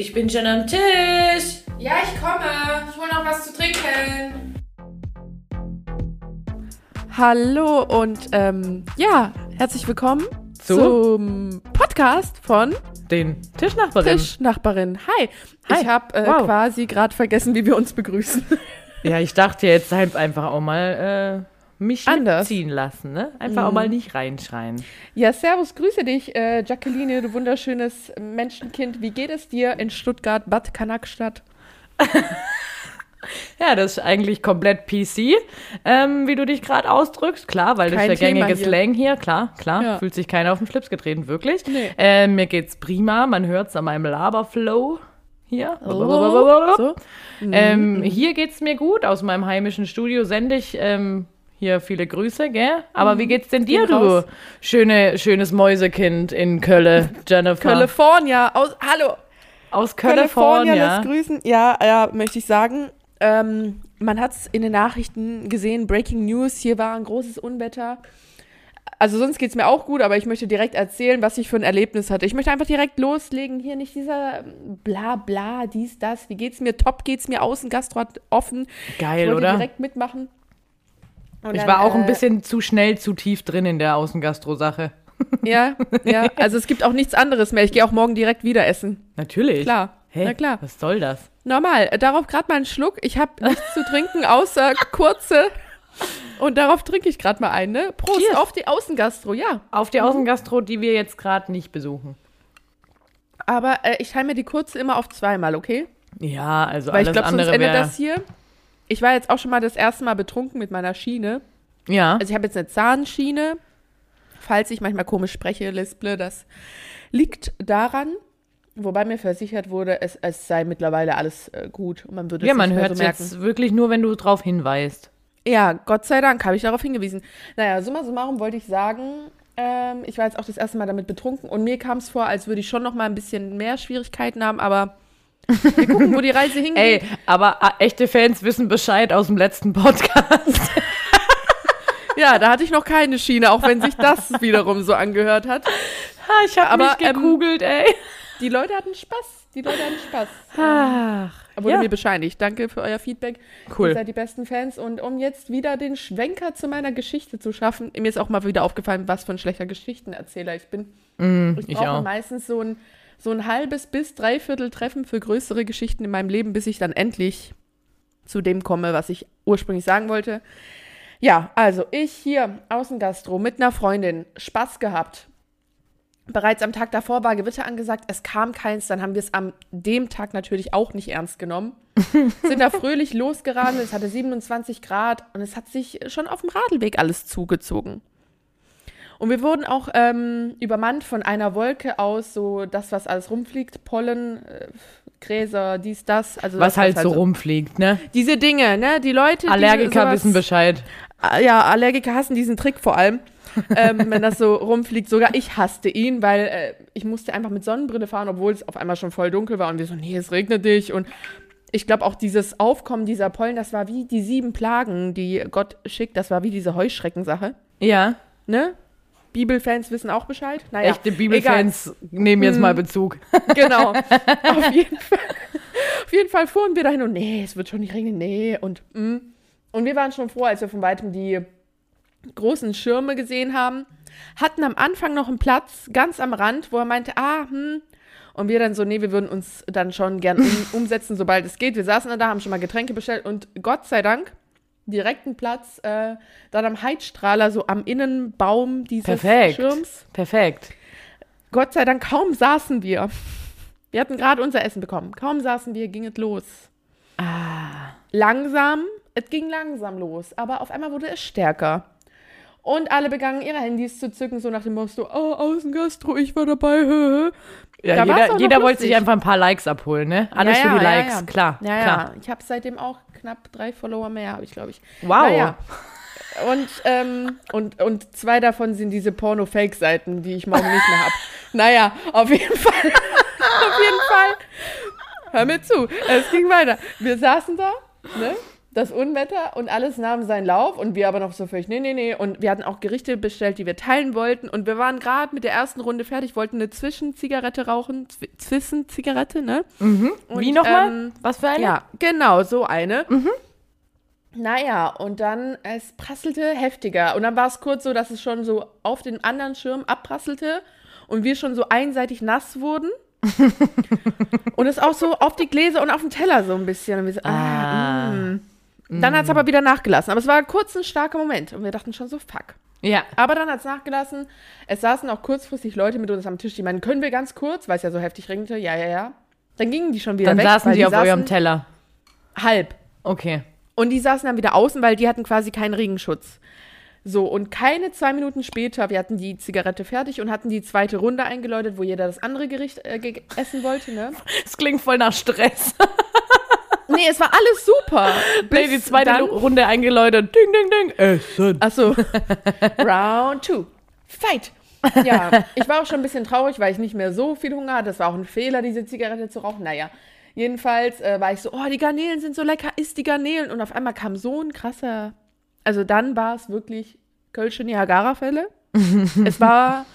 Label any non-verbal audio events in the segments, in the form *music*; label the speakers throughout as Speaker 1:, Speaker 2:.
Speaker 1: Ich bin schon am Tisch.
Speaker 2: Ja, ich komme. Ich hole noch was zu trinken.
Speaker 3: Hallo und ähm, ja, herzlich willkommen
Speaker 1: Zu?
Speaker 3: zum Podcast von
Speaker 1: Den Tischnachbarin.
Speaker 3: Tischnachbarin. Hi.
Speaker 1: Hi.
Speaker 3: Ich habe äh,
Speaker 1: Wow.
Speaker 3: quasi gerade vergessen, wie wir uns begrüßen. *laughs*
Speaker 1: Ja, ich dachte jetzt halt einfach auch mal äh, mich
Speaker 3: Anders.
Speaker 1: mitziehen lassen, ne? Einfach auch mal nicht reinschreien.
Speaker 3: ja, servus, grüße dich, äh, Jacqueline, du wunderschönes Menschenkind. Wie geht es dir in Stuttgart, Bad Kanakstadt? *laughs*
Speaker 1: Ja, das ist eigentlich komplett PC, ähm, wie du dich gerade ausdrückst. Klar, weil das
Speaker 3: Kein
Speaker 1: ist der gängige
Speaker 3: hier.
Speaker 1: Slang hier. Klar, klar.
Speaker 3: Ja.
Speaker 1: Fühlt sich keiner auf den Schlips getreten, wirklich.
Speaker 3: Nee.
Speaker 1: Ähm, mir geht's prima. Man hört's an meinem Laberflow hier.
Speaker 3: so.
Speaker 1: Ähm, hier geht's mir gut. Aus meinem heimischen Studio sende ich ähm, hier viele Grüße, gell? Aber wie geht's denn dir, du
Speaker 3: raus.
Speaker 1: schöne, schönes Mäusekind in Köln, *laughs* Jennifer?
Speaker 3: California, aus, hallo,
Speaker 1: aus
Speaker 3: California
Speaker 1: California.
Speaker 3: grüßen. Ja, ja, möchte ich sagen. Ähm, man hat es in den Nachrichten gesehen, Breaking News, hier war ein großes Unwetter. Also sonst geht es mir auch gut, aber ich möchte direkt erzählen, was ich für ein Erlebnis hatte. Ich möchte einfach direkt loslegen. Hier nicht dieser ähm, bla bla, dies, das. Wie geht's mir? Top geht's mir. Außengastro hat offen. ich
Speaker 1: Geil,
Speaker 3: wollte
Speaker 1: oder?
Speaker 3: direkt mitmachen. Und
Speaker 1: Ich
Speaker 3: dann,
Speaker 1: war auch ein
Speaker 3: äh,
Speaker 1: bisschen zu schnell, zu tief drin in der Außengastro-Sache. *laughs*
Speaker 3: Ja, ja. Also es gibt auch nichts anderes mehr. Ich gehe auch morgen direkt wieder essen.
Speaker 1: Natürlich.
Speaker 3: Klar.
Speaker 1: Hey,
Speaker 3: Na klar.
Speaker 1: was soll das?
Speaker 3: Normal. Äh, Darauf gerade mal einen Schluck. Ich habe *laughs* nichts zu trinken, außer kurze. Und darauf trinke ich gerade mal einen, ne? Prost
Speaker 1: Cheers.
Speaker 3: auf die Außengastro, ja.
Speaker 1: Auf die Außengastro, die wir jetzt gerade nicht besuchen.
Speaker 3: Aber äh, ich teile mir die kurze immer auf zweimal, okay?
Speaker 1: Ja, also
Speaker 3: Weil
Speaker 1: alles
Speaker 3: ich glaube, sonst
Speaker 1: andere wäre...
Speaker 3: das hier. Ich war jetzt auch schon mal das erste Mal betrunken mit meiner Schiene.
Speaker 1: Ja,
Speaker 3: Also ich habe jetzt eine Zahnschiene. Falls ich manchmal komisch spreche, lisple, das liegt daran, wobei mir versichert wurde, es, es sei mittlerweile alles äh, gut und man würde es
Speaker 1: ja man
Speaker 3: nicht mehr
Speaker 1: hört
Speaker 3: so
Speaker 1: jetzt wirklich nur, wenn du drauf hinweist.
Speaker 3: Ja, Gott sei Dank habe ich darauf hingewiesen. Naja, summa summarum wollte ich sagen, ähm, ich war jetzt auch das erste Mal damit betrunken und mir kam es vor, als würde ich schon noch mal ein bisschen mehr Schwierigkeiten haben, aber wir gucken, wo die Reise hingeht.
Speaker 1: Ey, aber äh, echte Fans wissen Bescheid aus dem letzten Podcast. *laughs*
Speaker 3: Ja, da hatte ich noch keine Schiene, auch wenn sich das wiederum so angehört hat.
Speaker 1: Ha, ich habe mich
Speaker 3: ähm,
Speaker 1: gekugelt, ey.
Speaker 3: Die Leute hatten Spaß. Die Leute hatten Spaß.
Speaker 1: Ach,
Speaker 3: Wurde
Speaker 1: ja.
Speaker 3: mir bescheinigt. Danke für euer Feedback.
Speaker 1: Cool.
Speaker 3: Ihr seid die besten Fans. Und um jetzt wieder den Schwenker zu meiner Geschichte zu schaffen, mir ist auch mal wieder aufgefallen, was für ein schlechter Geschichtenerzähler ich bin.
Speaker 1: Mm,
Speaker 3: Ich
Speaker 1: ich
Speaker 3: brauche
Speaker 1: auch.
Speaker 3: meistens so ein, so ein halbes bis dreiviertel Treffen für größere Geschichten in meinem Leben, bis ich dann endlich zu dem komme, was ich ursprünglich sagen wollte. Ja, also ich hier Außengastro mit einer Freundin, Spaß gehabt. Bereits am Tag davor war Gewitter angesagt, es kam keins, dann haben wir es am dem Tag natürlich auch nicht ernst genommen. *laughs* Sind da fröhlich losgeradelt, es hatte 27 Grad und es hat sich schon auf dem Radlweg alles zugezogen. Und wir wurden auch ähm, übermannt von einer Wolke aus, so das, was alles rumfliegt, Pollen, äh, Gräser, dies, das. Also
Speaker 1: Was
Speaker 3: das,
Speaker 1: halt so rumfliegt, ne?
Speaker 3: Diese Dinge, ne? Die Leute,
Speaker 1: Allergiker
Speaker 3: die
Speaker 1: wissen Bescheid.
Speaker 3: Ah, Ja, Allergiker hassen diesen Trick vor allem, ähm, *laughs* wenn das so rumfliegt. Sogar ich hasste ihn, weil äh, ich musste einfach mit Sonnenbrille fahren, obwohl es auf einmal schon voll dunkel war und wir so, nee, es regnet dich und ich glaube auch dieses Aufkommen dieser Pollen, das war wie die sieben Plagen, die Gott schickt, das war wie diese Heuschreckensache,
Speaker 1: Ja,
Speaker 3: ne? Bibelfans wissen auch Bescheid. Naja,
Speaker 1: echte Bibelfans nehmen jetzt
Speaker 3: Mhm.
Speaker 1: mal Bezug. *laughs*
Speaker 3: Genau. *laughs* Auf jeden Fall. Auf jeden Fall fuhren wir dahin und nee, es wird schon nicht regnen, nee. Und, mm. und wir waren schon froh, als wir von weitem die großen Schirme gesehen haben. Hatten am Anfang noch einen Platz ganz am Rand, wo er meinte, ah, hm. Und wir dann so, nee, wir würden uns dann schon gern um, *laughs* umsetzen, sobald es geht. Wir saßen dann da, haben schon mal Getränke bestellt und Gott sei Dank direkten Platz äh, dann am Heizstrahler, so am Innenbaum dieses
Speaker 1: Perfekt.
Speaker 3: Schirms.
Speaker 1: Perfekt.
Speaker 3: Gott sei Dank, kaum saßen wir. Wir hatten gerade unser Essen bekommen. Kaum saßen wir, ging es los.
Speaker 1: Ah.
Speaker 3: Langsam, es ging langsam los, aber auf einmal wurde es stärker. Und alle begannen ihre Handys zu zücken, so nach dem Motto, oh, Außengastro, ich war dabei. hö.
Speaker 1: Ja,
Speaker 3: Da
Speaker 1: jeder jeder wollte sich einfach ein paar Likes abholen, ne? Alles
Speaker 3: Ja,
Speaker 1: für
Speaker 3: ja,
Speaker 1: die
Speaker 3: ja,
Speaker 1: Likes, klar.
Speaker 3: Ja,
Speaker 1: klar.
Speaker 3: ja, ich habe seitdem auch knapp drei Follower mehr, habe ich, glaube ich.
Speaker 1: Wow.
Speaker 3: Naja. Und, ähm, und, und zwei davon sind diese Porno-Fake-Seiten, die ich morgen nicht mehr habe. Naja, auf jeden Fall. *laughs* auf jeden Fall. Hör mir zu. Es ging weiter. Wir saßen da, ne? Das Unwetter und alles nahm seinen Lauf und wir aber noch so völlig, nee, nee, nee. Und wir hatten auch Gerichte bestellt, die wir teilen wollten und wir waren gerade mit der ersten Runde fertig, wollten eine Zwischenzigarette rauchen, Zwi- Zwischenzigarette, ne?
Speaker 1: Wie
Speaker 3: Und,
Speaker 1: nochmal?
Speaker 3: ähm,
Speaker 1: Was für eine?
Speaker 3: Ja, genau, so eine. Naja, und dann, es prasselte heftiger. Und dann war es kurz so, dass es schon so auf den anderen Schirm abprasselte und wir schon so einseitig nass wurden. *laughs* und es auch so auf die Gläser und auf den Teller so ein bisschen. Und wir so, ah,
Speaker 1: Ah.
Speaker 3: mm. Dann hat es aber wieder nachgelassen. Aber es war kurz ein starker Moment. Und wir dachten schon so, fuck.
Speaker 1: Ja.
Speaker 3: Aber dann hat es nachgelassen. Es saßen auch kurzfristig Leute mit uns am Tisch, die meinen, können wir ganz kurz, weil es ja so heftig regnete. Ja, ja, ja. Dann gingen die schon wieder
Speaker 1: Dann
Speaker 3: weg.
Speaker 1: saßen
Speaker 3: weil
Speaker 1: die auf
Speaker 3: saßen
Speaker 1: eurem Teller.
Speaker 3: Halb.
Speaker 1: Okay.
Speaker 3: Und die saßen dann wieder außen, weil die hatten quasi keinen Regenschutz. So, und keine zwei Minuten später, wir hatten die Zigarette fertig und hatten die zweite Runde eingeläutet, wo jeder das andere Gericht äh, essen wollte, ne? *laughs*
Speaker 1: Das klingt voll nach Stress. *laughs*
Speaker 3: Nee, es war alles super. *laughs*
Speaker 1: Nee, die zweite
Speaker 3: dann,
Speaker 1: Runde eingeläutet. Ding, ding, ding. Essen.
Speaker 3: Achso. *laughs* Round two. Fight. Ja, ich war auch schon ein bisschen traurig, weil ich nicht mehr so viel Hunger hatte. Das war auch ein Fehler, diese Zigarette zu rauchen. Naja, jedenfalls äh, war ich so, oh, die Garnelen sind so lecker, isst die Garnelen. Und auf einmal kam so ein krasser, also dann war es wirklich Kölsche Niagara-Fälle. *laughs* es war,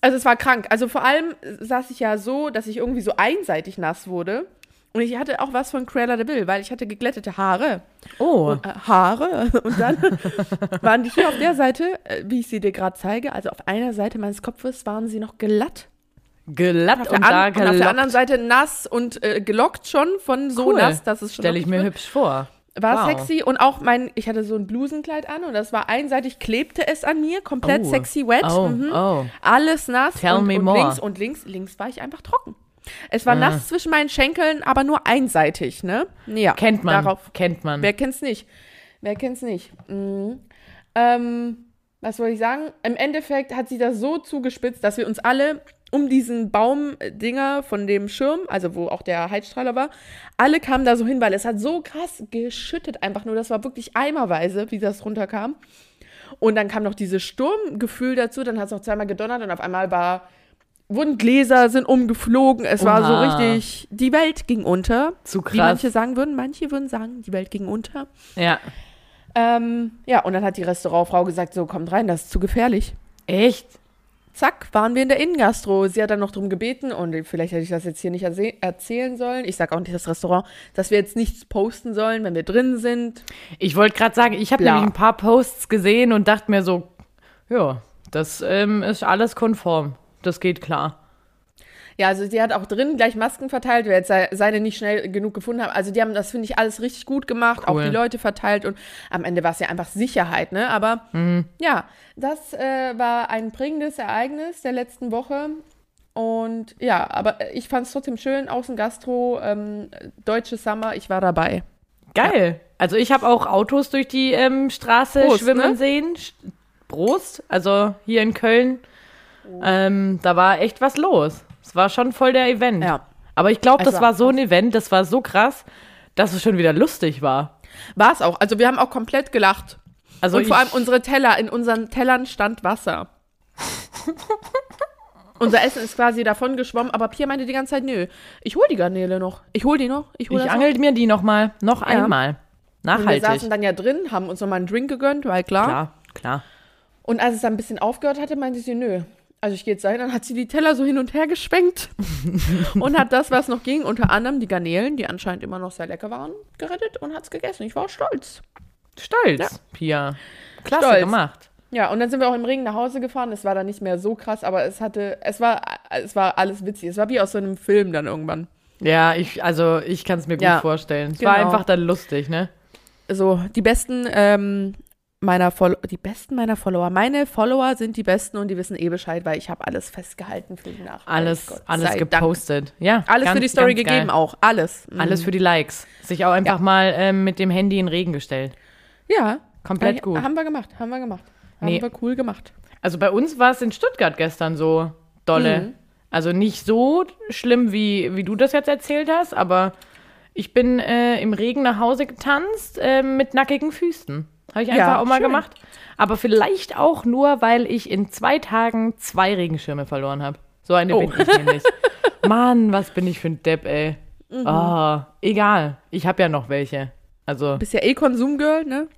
Speaker 3: also es war krank. Also vor allem saß ich ja so, dass ich irgendwie so einseitig nass wurde. Und ich hatte auch was von Cruella de Vil, weil ich hatte geglättete Haare
Speaker 1: Oh.
Speaker 3: äh, Haare. *laughs* Und dann waren die hier auf der Seite, äh, wie ich sie dir gerade zeige, also auf einer Seite meines Kopfes waren sie noch glatt.
Speaker 1: Glatt
Speaker 3: Auf
Speaker 1: und
Speaker 3: der,
Speaker 1: da
Speaker 3: an, und auf der
Speaker 1: gelockt.
Speaker 3: anderen Seite nass und äh, gelockt schon von so
Speaker 1: Cool.
Speaker 3: nass, dass es schon
Speaker 1: Stelle ich mir hübsch vor.
Speaker 3: war
Speaker 1: Wow.
Speaker 3: sexy und auch mein, ich hatte so ein Blusenkleid an und das war einseitig, klebte es an mir, komplett
Speaker 1: Oh.
Speaker 3: sexy wet.
Speaker 1: Oh,
Speaker 3: mhm.
Speaker 1: oh.
Speaker 3: Alles nass
Speaker 1: Tell
Speaker 3: und,
Speaker 1: me
Speaker 3: und
Speaker 1: more.
Speaker 3: links und links, links war ich einfach trocken. Es war
Speaker 1: Ah.
Speaker 3: nass zwischen meinen Schenkeln, aber nur einseitig, ne? Ja,
Speaker 1: Kennt man.
Speaker 3: Darauf
Speaker 1: Kennt man.
Speaker 3: Wer kennt's nicht? Wer kennt's nicht? Mhm. Ähm, was wollte ich sagen? Im Endeffekt hat sich das so zugespitzt, dass wir uns alle um diesen Baumdinger von dem Schirm, also wo auch der Heizstrahler war, alle kamen da so hin, weil es hat so krass geschüttet einfach nur. Das war wirklich eimerweise, wie das runterkam. Und dann kam noch dieses Sturmgefühl dazu, dann hat es noch zweimal gedonnert und auf einmal war, wurden Gläser, sind umgeflogen, es war so
Speaker 1: Oha.
Speaker 3: richtig, die Welt ging unter.
Speaker 1: Zu
Speaker 3: Wie
Speaker 1: krass.
Speaker 3: manche sagen würden, manche würden sagen, die Welt ging unter.
Speaker 1: Ja.
Speaker 3: Ähm, ja, und dann hat die Restaurantfrau gesagt, so, kommt rein, das ist zu gefährlich.
Speaker 1: Echt?
Speaker 3: Zack, waren wir in der Innengastro. Sie hat dann noch drum gebeten und vielleicht hätte ich das jetzt hier nicht erzählen sollen. Ich sage auch nicht das Restaurant, dass wir jetzt nichts posten sollen, wenn wir drin sind.
Speaker 1: Ich wollte gerade sagen, ich habe nämlich ein paar Posts gesehen und dachte mir so, ja, das ähm, ist alles konform. Das geht klar.
Speaker 3: Ja, also sie hat auch drin gleich Masken verteilt, wer jetzt se- seine nicht schnell genug gefunden hat. Also die haben das, finde ich, alles richtig gut gemacht, auch
Speaker 1: Cool.
Speaker 3: die Leute verteilt und am Ende war es ja einfach Sicherheit, ne? Aber ja, das äh, war ein prägendes Ereignis der letzten Woche. Und ja, aber ich fand es trotzdem schön, Außengastro, ähm, deutsche Summer, ich war dabei.
Speaker 1: Geil. Also ich habe auch Autos durch die ähm, Straße
Speaker 3: Prost,
Speaker 1: schwimmen
Speaker 3: ne?
Speaker 1: sehen. Prost. Also hier in Köln. Ähm, da war echt was los. Es war schon voll der Event.
Speaker 3: Ja.
Speaker 1: Aber ich glaube, das
Speaker 3: war
Speaker 1: war so ein Event, das war so krass, dass es schon wieder lustig war.
Speaker 3: War es auch. Also wir haben auch komplett gelacht.
Speaker 1: Also
Speaker 3: und vor allem unsere Teller, in unseren Tellern stand Wasser. *laughs* Unser Essen ist quasi davon geschwommen, aber Pia meinte die ganze Zeit, nö, ich hol die Garnele noch. Ich hol die noch. Ich hol
Speaker 1: Ich angel mir die noch mal, noch
Speaker 3: Ja.
Speaker 1: einmal.
Speaker 3: noch. Und wir
Speaker 1: Nachhaltig.
Speaker 3: saßen dann ja drin, haben uns nochmal einen Drink gegönnt, weil klar.
Speaker 1: Klar, klar.
Speaker 3: Und als es dann ein bisschen aufgehört hatte, meinte sie, nö. Also ich gehe jetzt dahin, dann hat sie die Teller so hin und her geschwenkt *laughs* und hat das, was noch ging, unter anderem die Garnelen, die anscheinend immer noch sehr lecker waren, gerettet und hat's gegessen. Ich war stolz.
Speaker 1: Stolz,
Speaker 3: Ja.
Speaker 1: Pia. Klasse
Speaker 3: Stolz.
Speaker 1: gemacht.
Speaker 3: Ja, und dann sind wir auch im Regen nach Hause gefahren. Es war dann nicht mehr so krass, aber es hatte, es war, es war alles witzig. Es war wie aus so einem Film dann irgendwann.
Speaker 1: Ja, ich, also ich kann es mir gut
Speaker 3: Ja,
Speaker 1: vorstellen. Es war
Speaker 3: genau.
Speaker 1: einfach dann lustig, ne?
Speaker 3: So, die besten ähm, meiner Follower, die besten meiner Follower. Meine Follower sind die besten und die wissen eh Bescheid, weil ich habe alles festgehalten für die Nacht.
Speaker 1: Alles,
Speaker 3: Gott
Speaker 1: alles
Speaker 3: sei Dank.
Speaker 1: gepostet. Ja,
Speaker 3: Alles
Speaker 1: ganz,
Speaker 3: für die Story gegeben
Speaker 1: geil.
Speaker 3: auch. Alles. Mhm.
Speaker 1: Alles für die Likes. Sich auch einfach mal ähm, mit dem Handy in Regen gestellt.
Speaker 3: Ja.
Speaker 1: Komplett
Speaker 3: Ja,
Speaker 1: gut.
Speaker 3: Haben wir gemacht, haben wir gemacht. Haben
Speaker 1: Nee.
Speaker 3: wir cool gemacht.
Speaker 1: Also bei uns war es in Stuttgart gestern so dolle.
Speaker 3: Mhm.
Speaker 1: Also nicht so schlimm, wie, wie du das jetzt erzählt hast, aber ich bin äh, im Regen nach Hause getanzt äh, mit nackigen Füßen. Habe ich einfach
Speaker 3: Ja,
Speaker 1: auch mal
Speaker 3: schön.
Speaker 1: gemacht. Aber vielleicht auch nur, weil ich in zwei Tagen zwei Regenschirme verloren habe. So eine
Speaker 3: Oh.
Speaker 1: bin ich nämlich. *laughs* Mann, was bin ich für ein Depp, ey.
Speaker 3: Mhm.
Speaker 1: Ah, egal. Ich habe ja noch welche. Also,
Speaker 3: Bist ja eh Konsumgirl, ne?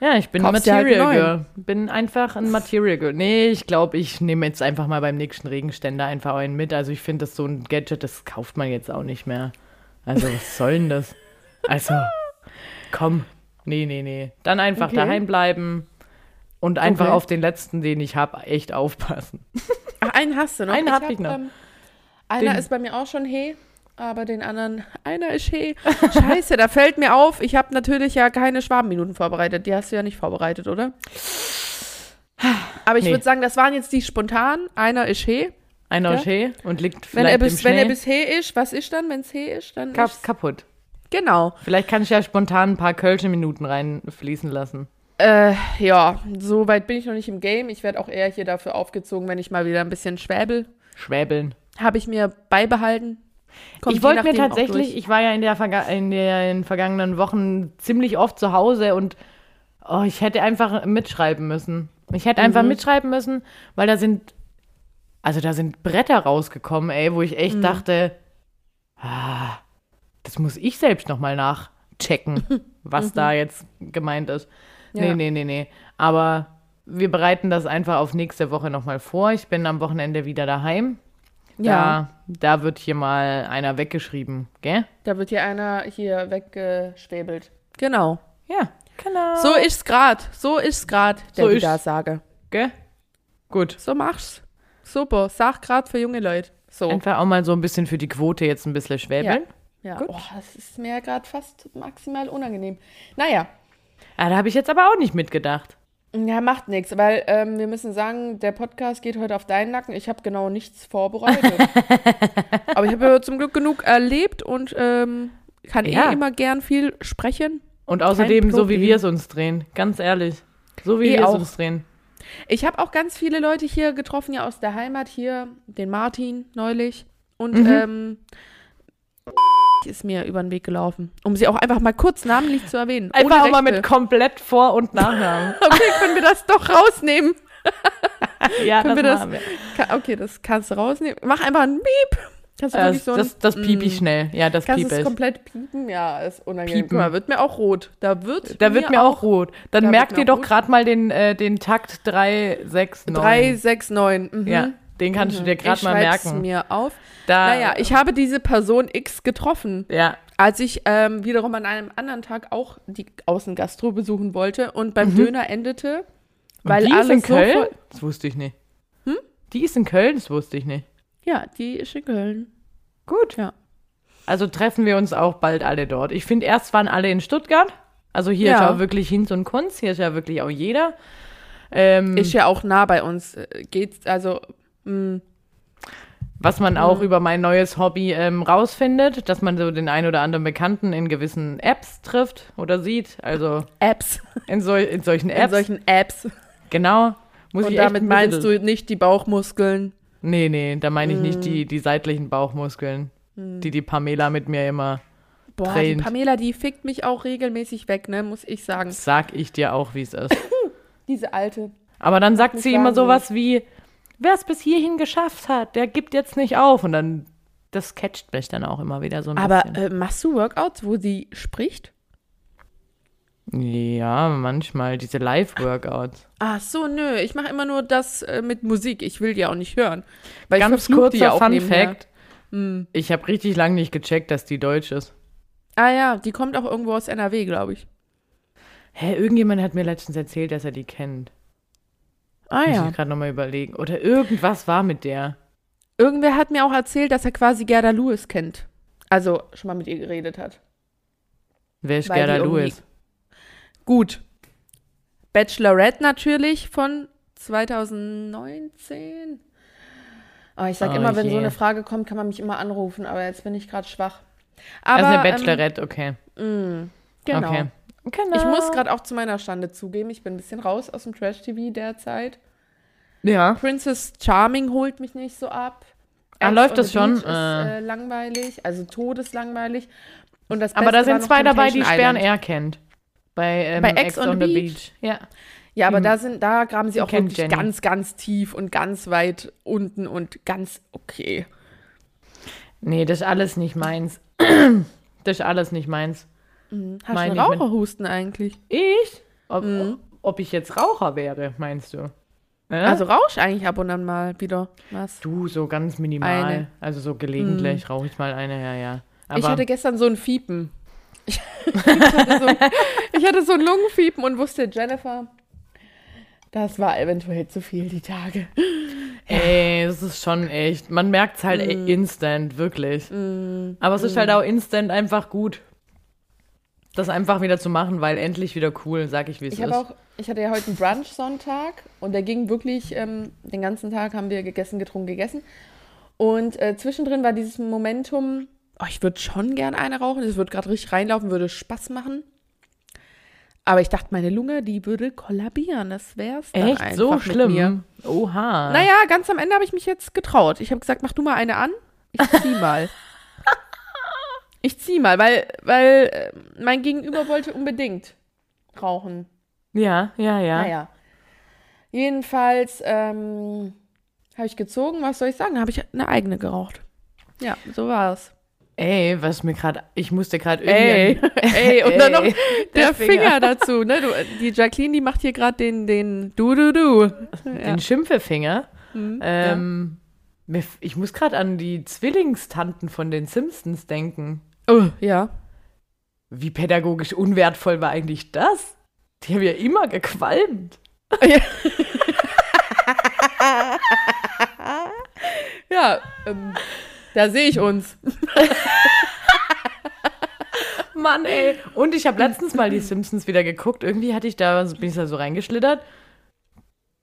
Speaker 1: ja, ich bin
Speaker 3: Kaufst halt
Speaker 1: Material
Speaker 3: einen
Speaker 1: Girl. Bin einfach ein Material Girl. Nee, ich glaube, ich nehme jetzt einfach mal beim nächsten Regenständer einfach einen mit. Also, ich finde, das so ein Gadget, das kauft man jetzt auch nicht mehr. Also, was soll denn das? Also, komm. Nee, nee, nee. Dann einfach
Speaker 3: Okay.
Speaker 1: daheim bleiben und einfach
Speaker 3: Okay.
Speaker 1: auf den letzten, den ich habe, echt aufpassen. *laughs*
Speaker 3: Ach, einen hast du noch.
Speaker 1: Einen hab ich noch.
Speaker 3: ähm, einer
Speaker 1: Den-
Speaker 3: ist bei mir auch schon he, aber den anderen, einer ist he. *laughs* Scheiße, da fällt mir auf, ich habe natürlich ja keine Schwabenminuten vorbereitet. Die hast du ja nicht vorbereitet, oder? Aber ich
Speaker 1: Nee.
Speaker 3: würde sagen, das waren jetzt die spontan. Einer ist he.
Speaker 1: Einer
Speaker 3: Ja.
Speaker 1: ist hey und liegt
Speaker 3: Wenn
Speaker 1: vielleicht
Speaker 3: er,
Speaker 1: im
Speaker 3: bis, wenn er
Speaker 1: Schnee.
Speaker 3: bis he ist, was ist dann, wenn es he ist? Dann
Speaker 1: Kap
Speaker 3: ist
Speaker 1: kaputt.
Speaker 3: Genau.
Speaker 1: Vielleicht kann ich ja spontan ein paar Kölsche Minuten reinfließen lassen.
Speaker 3: Äh, ja, so weit bin ich noch nicht im Game. Ich werde auch eher hier dafür aufgezogen, wenn ich mal wieder ein bisschen schwäbel.
Speaker 1: Schwäbeln.
Speaker 3: Habe ich mir beibehalten. Kommt
Speaker 1: ich wollte mir tatsächlich, ich war ja in, der Verga in den vergangenen Wochen ziemlich oft zu Hause und oh, ich hätte einfach mitschreiben müssen. Ich hätte
Speaker 3: Mhm.
Speaker 1: einfach mitschreiben müssen, weil da sind, also da sind Bretter rausgekommen, ey, wo ich echt
Speaker 3: Mhm.
Speaker 1: dachte, ah, das muss ich selbst nochmal nachchecken, *laughs* was da jetzt gemeint ist. Nee,
Speaker 3: Mhm. Ja.
Speaker 1: nee, nee, nee. Aber wir bereiten das einfach auf nächste Woche nochmal vor. Ich bin am Wochenende wieder daheim.
Speaker 3: Ja,
Speaker 1: Da, da wird hier mal einer weggeschrieben, gell?
Speaker 3: da wird hier einer hier weggeschwebelt. Genau.
Speaker 1: Ja, genau.
Speaker 3: So ist's grad. So ist's grad, der
Speaker 1: So ist's.
Speaker 3: da sage.
Speaker 1: gell? Gut.
Speaker 3: So mach's. Super. Sag grad für junge Leute. So.
Speaker 1: Einfach auch mal so ein bisschen für die Quote jetzt ein bisschen schwäbeln.
Speaker 3: Ja.
Speaker 1: Gut.
Speaker 3: Oh, das ist mir gerade fast maximal unangenehm. Naja.
Speaker 1: Ah, da habe ich jetzt aber auch nicht mitgedacht.
Speaker 3: Ja, macht nichts, weil ähm, wir müssen sagen, der Podcast geht heute auf deinen Nacken. Ich habe genau nichts vorbereitet. *laughs* Aber ich habe ja zum Glück genug erlebt und ähm, kann
Speaker 1: Ja.
Speaker 3: eh immer gern viel sprechen.
Speaker 1: Und außerdem, so wie wir es uns drehen. Ganz ehrlich. So wie
Speaker 3: Eh
Speaker 1: wir es uns drehen.
Speaker 3: Ich habe auch ganz viele Leute hier getroffen, ja aus der Heimat hier, den Martin neulich und
Speaker 1: Mhm.
Speaker 3: ähm, ist mir über den Weg gelaufen, um sie auch einfach mal kurz namentlich zu erwähnen.
Speaker 1: Einfach mal mit
Speaker 3: Rechte.
Speaker 1: Vor- und Nachnamen. *laughs*
Speaker 3: Okay, können wir das doch rausnehmen? *laughs*
Speaker 1: ja,
Speaker 3: Können
Speaker 1: das,
Speaker 3: wir das-
Speaker 1: machen wir.
Speaker 3: Ka- Okay, das kannst du rausnehmen. Mach einfach ein Piep. Kannst du
Speaker 1: Äh,
Speaker 3: so ein,
Speaker 1: das, das piep ich
Speaker 3: Mm.
Speaker 1: schnell. Ja, das
Speaker 3: Kannst
Speaker 1: piep ich.
Speaker 3: komplett piepen? Ja, ist unangenehm.
Speaker 1: Piepen.
Speaker 3: Mal, wird mir auch rot. Da wird
Speaker 1: Da wird mir auch rot. Dann
Speaker 3: Da
Speaker 1: merkt ihr doch gerade mal den, äh, den Takt 3, 6, 9.
Speaker 3: 3, 6, 9. Mhm.
Speaker 1: Ja, den kannst du dir gerade
Speaker 3: ich
Speaker 1: mal merken.
Speaker 3: mir auf.
Speaker 1: Da,
Speaker 3: Naja, ich habe diese Person X getroffen,
Speaker 1: Ja,
Speaker 3: als ich ähm, wiederum an einem anderen Tag auch die Außengastro besuchen wollte und
Speaker 1: Mhm.
Speaker 3: beim Döner endete,
Speaker 1: Und
Speaker 3: weil
Speaker 1: die ist
Speaker 3: alle
Speaker 1: in
Speaker 3: so
Speaker 1: Köln?
Speaker 3: voll-
Speaker 1: Das wusste ich nicht. Hm? Die ist in Köln? Das wusste ich nicht.
Speaker 3: Ja, die ist in Köln.
Speaker 1: Gut.
Speaker 3: Ja.
Speaker 1: Also treffen wir uns auch bald alle dort. Ich finde, erst waren alle in Stuttgart. Also hier
Speaker 3: Ja.
Speaker 1: ist auch wirklich Hinz und Kunz. Hier ist ja wirklich auch jeder. Ähm,
Speaker 3: Ist ja auch nah bei uns. Äh, Geht's, also, mh,
Speaker 1: was man auch
Speaker 3: Mhm.
Speaker 1: über mein neues Hobby ähm, rausfindet, dass man so den ein oder anderen Bekannten in gewissen Apps trifft oder sieht. Also
Speaker 3: Apps.
Speaker 1: in, sol in solchen
Speaker 3: In
Speaker 1: Apps.
Speaker 3: solchen Apps.
Speaker 1: genau. Muss
Speaker 3: Und damit
Speaker 1: ein
Speaker 3: meinst du nicht die Bauchmuskeln.
Speaker 1: Nee, nee, da meine ich
Speaker 3: Mm.
Speaker 1: nicht die, die seitlichen Bauchmuskeln, die die Pamela mit mir immer,
Speaker 3: Boah,
Speaker 1: Trained.
Speaker 3: die Pamela, die fickt mich auch regelmäßig weg, ne, muss ich sagen.
Speaker 1: sag ich dir auch, wie es ist. *laughs*
Speaker 3: Diese alte.
Speaker 1: Aber dann sagt sie immer sowas wie, wer es bis hierhin geschafft hat, der gibt jetzt nicht auf. Und dann, das catcht mich dann auch immer wieder so ein
Speaker 3: Aber
Speaker 1: bisschen.
Speaker 3: äh, machst du Workouts, wo sie spricht?
Speaker 1: ja, manchmal diese Live-Workouts.
Speaker 3: Ach so, nö. Ich mache immer nur das äh, mit Musik. Ich will die auch nicht hören. Weil ich
Speaker 1: Ganz
Speaker 3: die
Speaker 1: kurzer
Speaker 3: ja auch
Speaker 1: Fun. Fact.
Speaker 3: Hm.
Speaker 1: Ich habe richtig lange nicht gecheckt, dass die deutsch ist.
Speaker 3: Ah ja, die kommt auch irgendwo aus NRW, glaube ich.
Speaker 1: Hä, irgendjemand hat mir letztens erzählt, dass er die kennt.
Speaker 3: Ah
Speaker 1: Muss
Speaker 3: ja.
Speaker 1: ich gerade nochmal überlegen. Oder irgendwas war mit der.
Speaker 3: Irgendwer hat mir auch erzählt, dass er quasi Gerda Lewis kennt. Also schon mal mit ihr geredet hat.
Speaker 1: Wer ist
Speaker 3: Weil
Speaker 1: Gerda Lewis?
Speaker 3: Gut. Bachelorette natürlich von 2019. Oh, ich sag
Speaker 1: Oh
Speaker 3: immer, wenn so
Speaker 1: je.
Speaker 3: eine Frage kommt, kann man mich immer anrufen, aber jetzt bin ich gerade schwach.
Speaker 1: Also
Speaker 3: Aber,
Speaker 1: eine Bachelorette, okay.
Speaker 3: Ähm, mh, genau.
Speaker 1: Okay. Genau.
Speaker 3: Ich muss gerade auch zu meiner Stande zugeben, ich bin ein bisschen raus aus dem Trash-TV derzeit.
Speaker 1: Ja.
Speaker 3: Princess Charming holt mich nicht so ab.
Speaker 1: Ah,
Speaker 3: Ex
Speaker 1: läuft
Speaker 3: on
Speaker 1: das schon?
Speaker 3: Beach Ist,
Speaker 1: Äh.
Speaker 3: äh, langweilig, also todeslangweilig. Und das
Speaker 1: Aber
Speaker 3: Beste
Speaker 1: da sind zwei dabei, die Sperren
Speaker 3: Island.
Speaker 1: er kennt. Bei, ähm,
Speaker 3: Bei Ex on the Beach?
Speaker 1: Ja.
Speaker 3: Ja, aber
Speaker 1: Hm.
Speaker 3: da sind, da graben sie
Speaker 1: Die
Speaker 3: auch wirklich
Speaker 1: Jenny.
Speaker 3: ganz, ganz tief und ganz weit unten und ganz okay.
Speaker 1: Nee, das ist alles nicht meins. *clears throat* das ist alles nicht meins.
Speaker 3: Mhm. Hast
Speaker 1: Meine
Speaker 3: du
Speaker 1: mit-
Speaker 3: Raucherhusten eigentlich?
Speaker 1: Ich? Ob,
Speaker 3: Mhm.
Speaker 1: ob ich jetzt Raucher wäre, meinst du? Ja?
Speaker 3: Also rausch eigentlich ab und an mal wieder was.
Speaker 1: du, so ganz minimal.
Speaker 3: Eine.
Speaker 1: Also so gelegentlich rauche ich mal eine, ja, ja. Aber
Speaker 3: ich hatte gestern so ein Fiepen. Ich, *laughs* ich, hatte so, ich hatte so ein Lungenfiepen und wusste, Jennifer, das war eventuell zu viel die Tage.
Speaker 1: ey, das ist schon echt. Man merkt es halt
Speaker 3: Mhm.
Speaker 1: ey, instant, wirklich. Aber es ist halt auch instant einfach gut. Das einfach wieder zu machen, weil endlich wieder cool, sag ich, wie es
Speaker 3: Ich
Speaker 1: ist.
Speaker 3: auch, ich hatte ja heute einen Brunch-Sonntag und der ging wirklich, ähm, den ganzen Tag haben wir gegessen, getrunken, gegessen. Und äh, zwischendrin war dieses Momentum, oh, ich würde schon gern eine rauchen, das würde gerade richtig reinlaufen, würde Spaß machen. Aber ich dachte, meine Lunge, die würde kollabieren. Das wär's dann
Speaker 1: Echt
Speaker 3: einfach
Speaker 1: so
Speaker 3: mit
Speaker 1: schlimm?
Speaker 3: Mir.
Speaker 1: Oha.
Speaker 3: Naja, ganz am Ende habe ich mich jetzt getraut. Ich habe gesagt, mach du mal eine an. Ich zieh mal. *laughs* ich zieh mal, weil, weil äh, mein Gegenüber wollte unbedingt rauchen.
Speaker 1: Ja, ja, ja.
Speaker 3: Naja. Jedenfalls ähm, habe ich gezogen, was soll ich sagen? Habe ich eine eigene geraucht. Ja, so war es.
Speaker 1: Ey, was mir gerade, ich musste gerade
Speaker 3: Ey,
Speaker 1: irgendwie. *laughs*
Speaker 3: ey, und dann noch der, Finger.
Speaker 1: Finger.
Speaker 3: dazu. Ne? Du, die Jacqueline, die macht hier gerade den, den Du-Du-Du.
Speaker 1: Den Schimpfefinger.
Speaker 3: Mhm,
Speaker 1: Ähm, mir f- Ich muss gerade an die Zwillingstanten von den Simpsons denken.
Speaker 3: Oh, ja.
Speaker 1: Wie pädagogisch unwertvoll war eigentlich das? Die haben ja immer gequalmt.
Speaker 3: Ja, *laughs* ähm, da sehe ich uns.
Speaker 1: Mann, ey. Und ich habe letztens mal die Simpsons wieder geguckt. Irgendwie hatte ich da, bin ich da so reingeschlittert.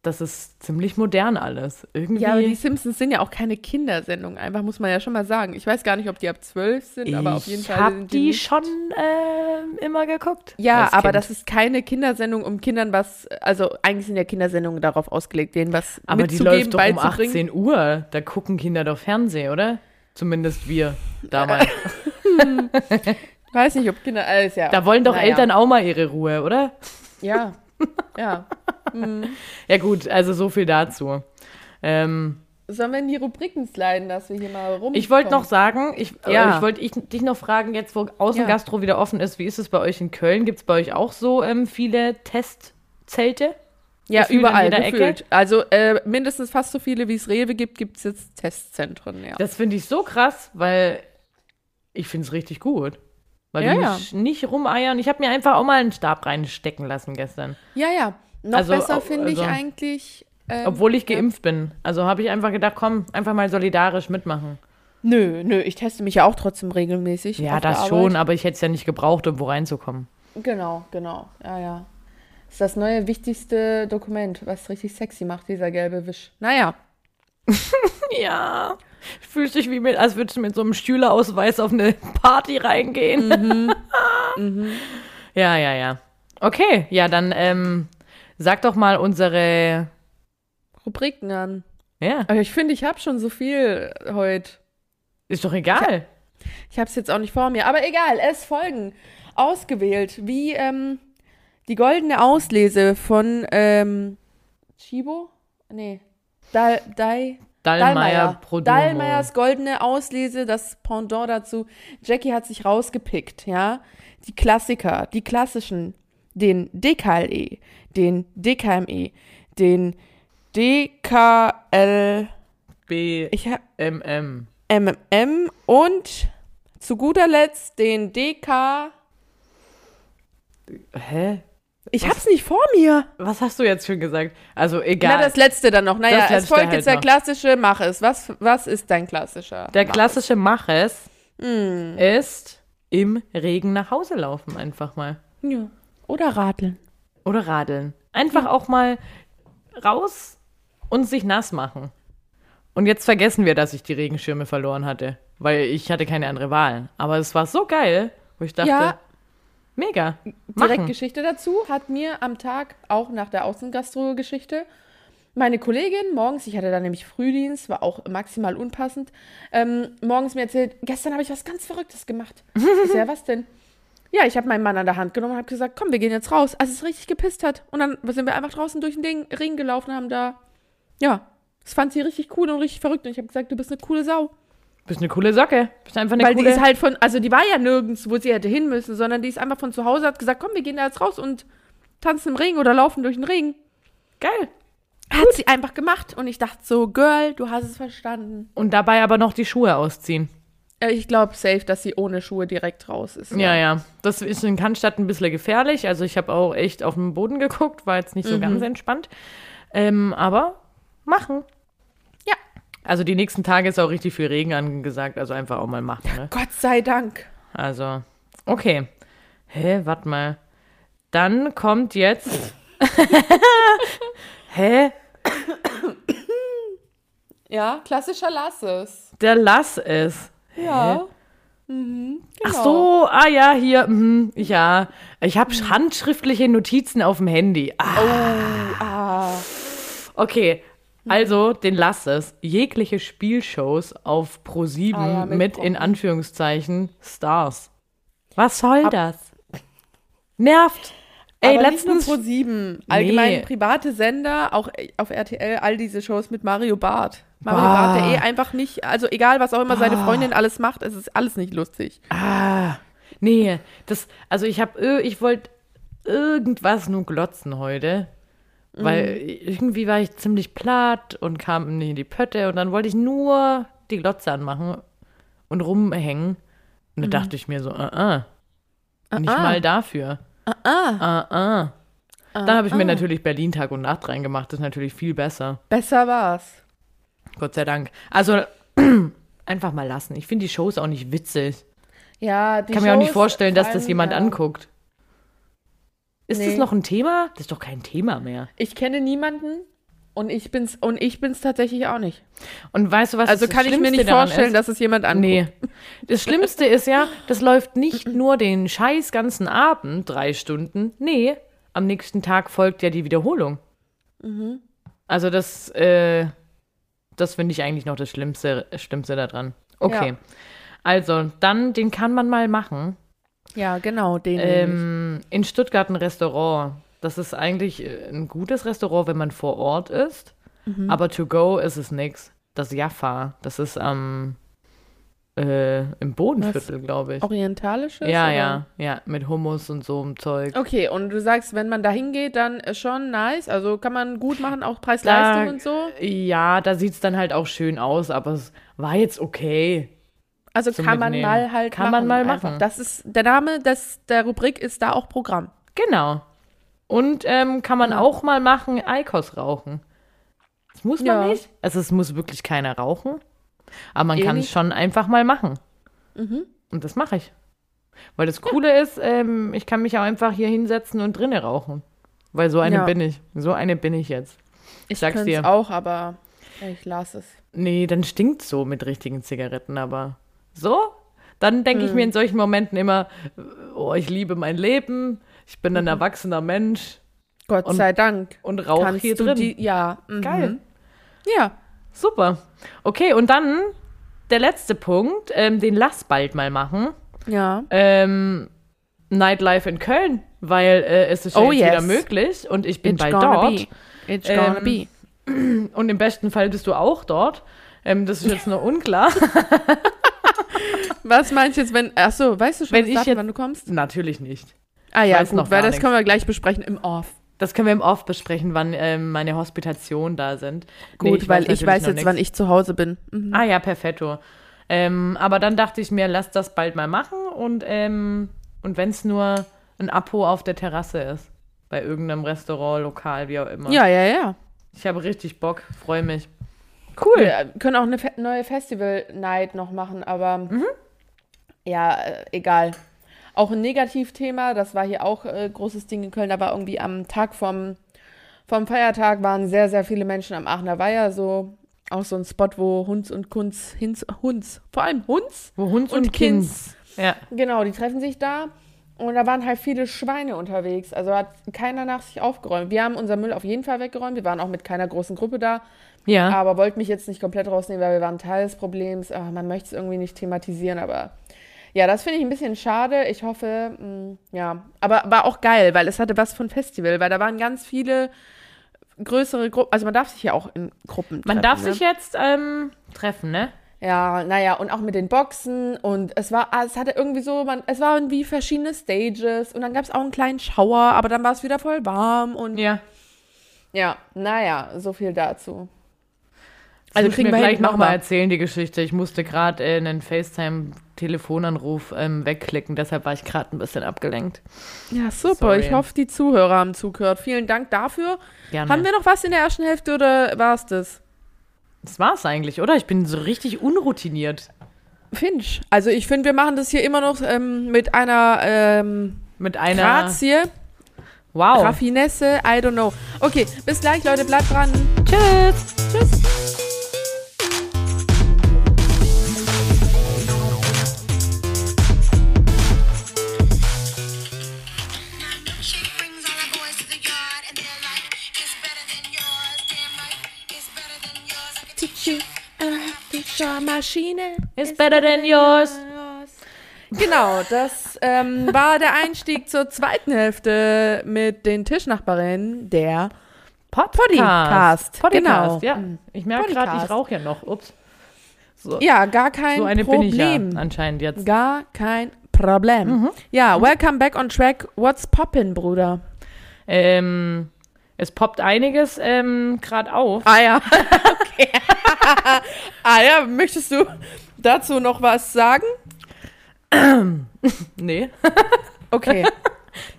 Speaker 1: Das ist ziemlich modern alles. Irgendwie.
Speaker 3: Ja, aber die Simpsons sind ja auch keine Kindersendung, einfach muss man ja schon mal sagen. Ich weiß gar nicht, ob die ab zwölf sind, aber auf jeden
Speaker 1: ich
Speaker 3: Fall
Speaker 1: habe
Speaker 3: sind
Speaker 1: die
Speaker 3: nicht-
Speaker 1: schon ähm, immer geguckt.
Speaker 3: Ja, aber
Speaker 1: Kind.
Speaker 3: das ist keine Kindersendung, um Kindern was, also eigentlich sind ja Kindersendungen darauf ausgelegt, denen was
Speaker 1: Aber die
Speaker 3: mitzugeben,
Speaker 1: läuft doch um
Speaker 3: beizubringen.
Speaker 1: 18 Uhr. Da gucken Kinder doch Fernsehen, oder? Zumindest wir damals. *laughs* *laughs*
Speaker 3: Weiß nicht, ob Kinder alles ja.
Speaker 1: Da wollen doch
Speaker 3: Naja.
Speaker 1: Eltern auch mal ihre Ruhe, oder?
Speaker 3: Ja. *laughs* Ja.
Speaker 1: Ja gut, also so viel dazu. Ähm,
Speaker 3: Sollen wir in die Rubriken sliden, dass wir hier mal rum.
Speaker 1: ich wollte noch sagen, ich,
Speaker 3: Ja.
Speaker 1: ja. ich wollte ich, dich noch fragen, jetzt wo Außengastro wieder offen ist, wie ist es bei euch in Köln? Gibt es bei euch auch so ähm, viele Testzelte?
Speaker 3: ja,
Speaker 1: gefühlt
Speaker 3: überall gefühlt. Also äh, mindestens fast so viele, wie es Rewe gibt, gibt es jetzt Testzentren, ja.
Speaker 1: Das finde ich so krass, weil ich finde es richtig gut. Weil
Speaker 3: Ja,
Speaker 1: du
Speaker 3: ja.
Speaker 1: nicht rumeiern. Ich habe mir einfach auch mal einen Stab reinstecken lassen gestern.
Speaker 3: Ja, ja. Noch
Speaker 1: Also,
Speaker 3: besser finde ich
Speaker 1: also-
Speaker 3: eigentlich. ähm,
Speaker 1: Obwohl ich
Speaker 3: ja.
Speaker 1: geimpft bin. Also habe ich einfach gedacht, komm, einfach mal solidarisch mitmachen.
Speaker 3: Nö, nö, ich teste mich ja auch trotzdem regelmäßig.
Speaker 1: Ja, das schon, aber ich hätte es ja nicht gebraucht, um wo reinzukommen.
Speaker 3: Genau, genau. Ja, ja. Das ist das neue wichtigste Dokument, was richtig sexy macht, dieser gelbe Wisch. Naja.
Speaker 1: Ja. Fühlt sich wie mit, als würdest du mit so einem Schülerausweis auf eine Party reingehen. *laughs* Ja, ja, ja. Okay, ja, dann ähm, sag doch mal unsere.
Speaker 3: Rubriken an.
Speaker 1: Ja,
Speaker 3: Aber ich finde, ich habe schon so viel heute.
Speaker 1: ist doch egal.
Speaker 3: Ich habe es jetzt auch nicht vor mir. Aber egal, es folgen ausgewählt, wie ähm, die goldene Auslese von ähm, Chibo? Nee. Dal, Dai,
Speaker 1: Dallmayr.
Speaker 3: Dallmayrs goldene Auslese, das Pendant dazu. Jackie hat sich rausgepickt, ja. Die Klassiker, die klassischen, den DKLE, den DKME, den DKL, ich hab. MMM und zu guter Letzt den DK.
Speaker 1: Hä?
Speaker 3: Ich hab's nicht vor mir.
Speaker 1: Was hast du jetzt schon gesagt? Also egal.
Speaker 3: Na, das letzte dann noch. Naja,
Speaker 1: Das
Speaker 3: es folgt
Speaker 1: halt
Speaker 3: jetzt der
Speaker 1: noch.
Speaker 3: klassische Mach es. Was, was ist dein klassischer?
Speaker 1: Der
Speaker 3: Mach
Speaker 1: klassische Maches
Speaker 3: es? Hm.
Speaker 1: ist im Regen nach Hause laufen, einfach mal.
Speaker 3: Ja. Oder radeln.
Speaker 1: Oder radeln. Einfach auch mal raus und sich nass machen. Und jetzt vergessen wir, dass ich die Regenschirme verloren hatte, weil ich hatte keine andere Wahl. Aber es war so geil, wo ich dachte,
Speaker 3: Ja.
Speaker 1: Mega.
Speaker 3: Direkt
Speaker 1: Machen.
Speaker 3: Geschichte dazu hat mir am Tag, auch nach der Außengastro-Geschichte, meine Kollegin morgens, ich hatte da nämlich Frühdienst, war auch maximal unpassend, ähm, morgens mir erzählt, gestern habe ich was ganz Verrücktes gemacht. *laughs* Ich ja, was denn? Ja, ich habe meinen Mann an der Hand genommen und habe gesagt, komm, wir gehen jetzt raus, als es richtig gepisst hat. Und dann sind wir einfach draußen durch den Ding, Ring gelaufen und haben da, ja, das fand sie richtig cool und richtig verrückt. Und ich habe gesagt, du bist eine coole Sau.
Speaker 1: Bist eine coole Socke. Bist einfach eine
Speaker 3: Weil
Speaker 1: coole.
Speaker 3: die ist halt von, also die war ja nirgends, wo sie hätte hin müssen, sondern die ist einfach von zu Hause, hat gesagt, komm, wir gehen da jetzt raus und tanzen im Regen oder laufen durch den Regen.
Speaker 1: geil.
Speaker 3: Hat sie einfach gemacht und ich dachte so, Girl, du hast es verstanden.
Speaker 1: Und dabei aber noch die Schuhe ausziehen.
Speaker 3: Äh, Ich glaube safe, dass sie ohne Schuhe direkt raus ist.
Speaker 1: Ja, ja. Das ist in Cannstatt ein bisschen gefährlich. Also ich habe auch echt auf den Boden geguckt, war jetzt nicht so ganz entspannt. Ähm, aber machen. Also die nächsten Tage ist auch richtig viel Regen angesagt, also einfach auch mal machen. Ne?
Speaker 3: Gott sei Dank.
Speaker 1: Also, okay. Hä, warte mal. Dann kommt jetzt. *laughs* Hä?
Speaker 3: Ja, klassischer Lass es.
Speaker 1: Der Lass es.
Speaker 3: Ja. Mhm,
Speaker 1: Ach
Speaker 3: genau.
Speaker 1: so, ah ja, hier, mhm, ja. Ich habe handschriftliche Notizen auf dem Handy. Ah,
Speaker 3: Oh, ah.
Speaker 1: okay. Also, den lass es. Jegliche Spielshows auf Pro7
Speaker 3: Ah ja,
Speaker 1: mit,
Speaker 3: mit
Speaker 1: in Anführungszeichen Stars. Was soll
Speaker 3: Ab-
Speaker 1: das? Nervt. Ey,
Speaker 3: Aber
Speaker 1: letztens.
Speaker 3: nicht nur Pro7, allgemein
Speaker 1: Nee.
Speaker 3: private Sender, auch auf RTL, all diese Shows mit Mario Barth. Mario
Speaker 1: Bah.
Speaker 3: Barth, der eh einfach nicht, also egal, was auch immer seine Freundin alles macht, es ist alles nicht lustig.
Speaker 1: Ah, nee, das, also ich habe, ich wollte irgendwas nur glotzen heute, weil irgendwie war ich ziemlich platt und kam nicht in die Pötte und dann wollte ich nur die Glotze anmachen und rumhängen. Und da dachte ich mir so, ah, ah, nicht
Speaker 3: ah.
Speaker 1: mal dafür.
Speaker 3: Ah, ah.
Speaker 1: Ah, ah. Dann habe ich mir natürlich Berlin Tag und Nacht reingemacht, das ist natürlich viel besser.
Speaker 3: Besser war's.
Speaker 1: Gott sei Dank. Also *clears throat* einfach mal lassen. Ich finde die Shows auch nicht witzig.
Speaker 3: Ja, die
Speaker 1: Ich kann mir auch nicht
Speaker 3: Shows,
Speaker 1: vorstellen, dass das jemand
Speaker 3: ja.
Speaker 1: anguckt. Ist das
Speaker 3: Nee.
Speaker 1: noch ein Thema? Das ist doch kein Thema mehr.
Speaker 3: Ich kenne niemanden und ich bin's und ich bin's tatsächlich auch nicht.
Speaker 1: Und weißt du, was
Speaker 3: Also
Speaker 1: das
Speaker 3: kann ich mir
Speaker 1: Schlimmste
Speaker 3: nicht vorstellen, dass es jemand anguckt.
Speaker 1: Nee. Das Schlimmste ist ja, das läuft nicht *laughs* nur den scheiß ganzen Abend, drei Stunden. Nee, am nächsten Tag folgt ja die Wiederholung.
Speaker 3: Mhm.
Speaker 1: Also das, äh, das finde ich eigentlich noch das Schlimmste, Schlimmste daran. Okay.
Speaker 3: Ja.
Speaker 1: Also, dann, den kann man mal machen.
Speaker 3: Ja, genau, den
Speaker 1: Ähm, in Stuttgart ein Restaurant. Das ist eigentlich äh, ein gutes Restaurant, wenn man vor Ort ist.
Speaker 3: Mhm.
Speaker 1: Aber to go ist es nix. Das Jaffa, das ist am äh, im Bodenviertel, glaube ich.
Speaker 3: Orientalisches?
Speaker 1: Ja,
Speaker 3: oder?
Speaker 1: ja, ja, mit Hummus und so einem Zeug.
Speaker 3: Okay, und du sagst, wenn man da hingeht, dann ist schon nice. Also kann man gut machen, auch Preis-Leistung und so.
Speaker 1: Ja, da sieht es dann halt auch schön aus, aber es war jetzt okay.
Speaker 3: Also kann man
Speaker 1: Mitnehmen.
Speaker 3: mal halt
Speaker 1: Kann
Speaker 3: machen.
Speaker 1: man mal
Speaker 3: einfach.
Speaker 1: machen.
Speaker 3: Das ist, der Name des, der Rubrik ist da auch Programm.
Speaker 1: Genau. Und ähm, kann man
Speaker 3: Ja.
Speaker 1: auch mal machen, Eikos rauchen. Das muss man
Speaker 3: Ja.
Speaker 1: nicht. Also es muss wirklich keiner rauchen. Aber man kann es schon einfach mal machen.
Speaker 3: Mhm.
Speaker 1: Und das mache ich. Weil das Coole ist, ähm, ich kann mich auch einfach hier hinsetzen und drinnen rauchen. Weil so eine
Speaker 3: Ja.
Speaker 1: bin ich. So eine bin ich jetzt.
Speaker 3: Ich
Speaker 1: sag's
Speaker 3: könnte es
Speaker 1: dir.
Speaker 3: auch, aber ich lasse es.
Speaker 1: Nee, dann stinkt so mit richtigen Zigaretten, aber so? Dann denke
Speaker 3: Hm.
Speaker 1: ich mir in solchen Momenten immer, oh, ich liebe mein Leben, ich bin ein erwachsener Mensch
Speaker 3: Gott
Speaker 1: Und
Speaker 3: sei Dank.
Speaker 1: und rauche hier
Speaker 3: du
Speaker 1: drin.
Speaker 3: die, ja. Mhm.
Speaker 1: Geil.
Speaker 3: Ja.
Speaker 1: Super. Okay, und dann der letzte Punkt, ähm, den lass bald mal machen.
Speaker 3: Ja.
Speaker 1: Ähm, Nightlife in Köln, weil äh, es ist
Speaker 3: Oh,
Speaker 1: jetzt wieder
Speaker 3: yes.
Speaker 1: möglich und ich bin
Speaker 3: It's
Speaker 1: bald
Speaker 3: gonna
Speaker 1: dort.
Speaker 3: be. It's gonna
Speaker 1: Ähm,
Speaker 3: be. *clears throat*
Speaker 1: Und im besten Fall bist du auch dort. Ähm, das ist jetzt noch unklar. *laughs*
Speaker 3: Was meinst du jetzt, wenn. Achso, weißt du schon,
Speaker 1: Wenn ich
Speaker 3: Datum,
Speaker 1: jetzt-
Speaker 3: wann du kommst?
Speaker 1: Natürlich nicht.
Speaker 3: Ah ja,
Speaker 1: weiß
Speaker 3: gut, weil das
Speaker 1: nichts.
Speaker 3: können wir gleich besprechen im Off.
Speaker 1: Das können wir im Off besprechen, wann ähm, meine Hospitationen da sind. Nee,
Speaker 3: Gut, weil ich
Speaker 1: natürlich
Speaker 3: weiß
Speaker 1: noch
Speaker 3: jetzt,
Speaker 1: nix.
Speaker 3: wann ich zu Hause bin. Mhm.
Speaker 1: Ah ja, perfetto. Ähm, aber dann dachte ich mir, lass das bald mal machen und, ähm, und wenn es nur ein Apo auf der Terrasse ist. Bei irgendeinem Restaurant, Lokal, wie auch immer.
Speaker 3: Ja, ja, ja.
Speaker 1: Ich habe richtig Bock, freue mich. Cool.
Speaker 3: Wir können auch eine neue Festival-Night noch machen, aber
Speaker 1: Mhm.
Speaker 3: Ja, äh, egal. Auch ein Negativthema, das war hier auch äh, großes Ding in Köln, war irgendwie am Tag vom, vom Feiertag waren sehr, sehr viele Menschen am Aachener Weiher, so auch so ein Spot, wo Hunds und Kunz, Hinz, Hunds, vor allem Hunds,
Speaker 1: Wo Hund und,
Speaker 3: und
Speaker 1: Kinds. Ja.
Speaker 3: genau, die treffen sich da und da waren halt viele Schweine unterwegs, also hat keiner nach sich aufgeräumt. Wir haben unser Müll auf jeden Fall weggeräumt, wir waren auch mit keiner großen Gruppe da,
Speaker 1: Ja.
Speaker 3: aber wollte mich jetzt nicht komplett rausnehmen, weil wir waren Teil des Problems. Ah, man möchte es irgendwie nicht thematisieren, aber ja, das finde ich ein bisschen schade. Ich hoffe, mh, ja, aber war auch geil, weil es hatte was von Festival, weil da waren ganz viele größere Gruppen. Also man darf sich ja auch in Gruppen
Speaker 1: Man
Speaker 3: treffen,
Speaker 1: darf
Speaker 3: ne?
Speaker 1: sich jetzt ähm, treffen, ne?
Speaker 3: Ja, naja, und auch mit den Boxen und es war, es hatte irgendwie so, man, es waren wie verschiedene Stages und dann gab es auch einen kleinen Schauer, aber dann war es wieder voll warm und
Speaker 1: Ja.
Speaker 3: ja, naja, so viel dazu.
Speaker 1: Also
Speaker 3: Also kriegen wir
Speaker 1: gleich nochmal
Speaker 3: mal.
Speaker 1: erzählen, die Geschichte. Ich musste gerade äh, einen FaceTime-Telefonanruf ähm, wegklicken, deshalb war ich gerade ein bisschen abgelenkt.
Speaker 3: Ja, super.
Speaker 1: Sorry.
Speaker 3: Ich hoffe, die Zuhörer haben zugehört. Vielen Dank dafür.
Speaker 1: Gerne.
Speaker 3: Haben wir noch was in der ersten Hälfte oder war es das?
Speaker 1: das war's eigentlich, oder? Ich bin so richtig unroutiniert.
Speaker 3: Finch. Also ich finde, wir machen das hier immer noch ähm, mit einer ähm,
Speaker 1: Mit einer.
Speaker 3: Grazie,
Speaker 1: Wow.
Speaker 3: Raffinesse, I don't know. Okay, bis gleich, Leute. Bleibt dran.
Speaker 1: Tschüss.
Speaker 3: Tschüss. Maschine.
Speaker 1: Is better than yours.
Speaker 3: Genau, das ähm, war der Einstieg zur zweiten Hälfte mit den Tischnachbarinnen der Podcast.
Speaker 1: Podcast,
Speaker 3: Genau.
Speaker 1: ja. Ich merke gerade, ich
Speaker 3: Podcast.
Speaker 1: rauche ja noch. Ups. So,
Speaker 3: Ja, gar kein
Speaker 1: so eine
Speaker 3: Problem.
Speaker 1: bin ich ja anscheinend jetzt.
Speaker 3: Gar kein Problem.
Speaker 1: Mhm.
Speaker 3: Ja, welcome back on track. What's poppin', Bruder?
Speaker 1: Ähm, es poppt einiges ähm, gerade auf.
Speaker 3: Ah ja, *laughs* okay. ah ja, möchtest du dazu noch was sagen?
Speaker 1: Nee. *laughs*
Speaker 3: Okay.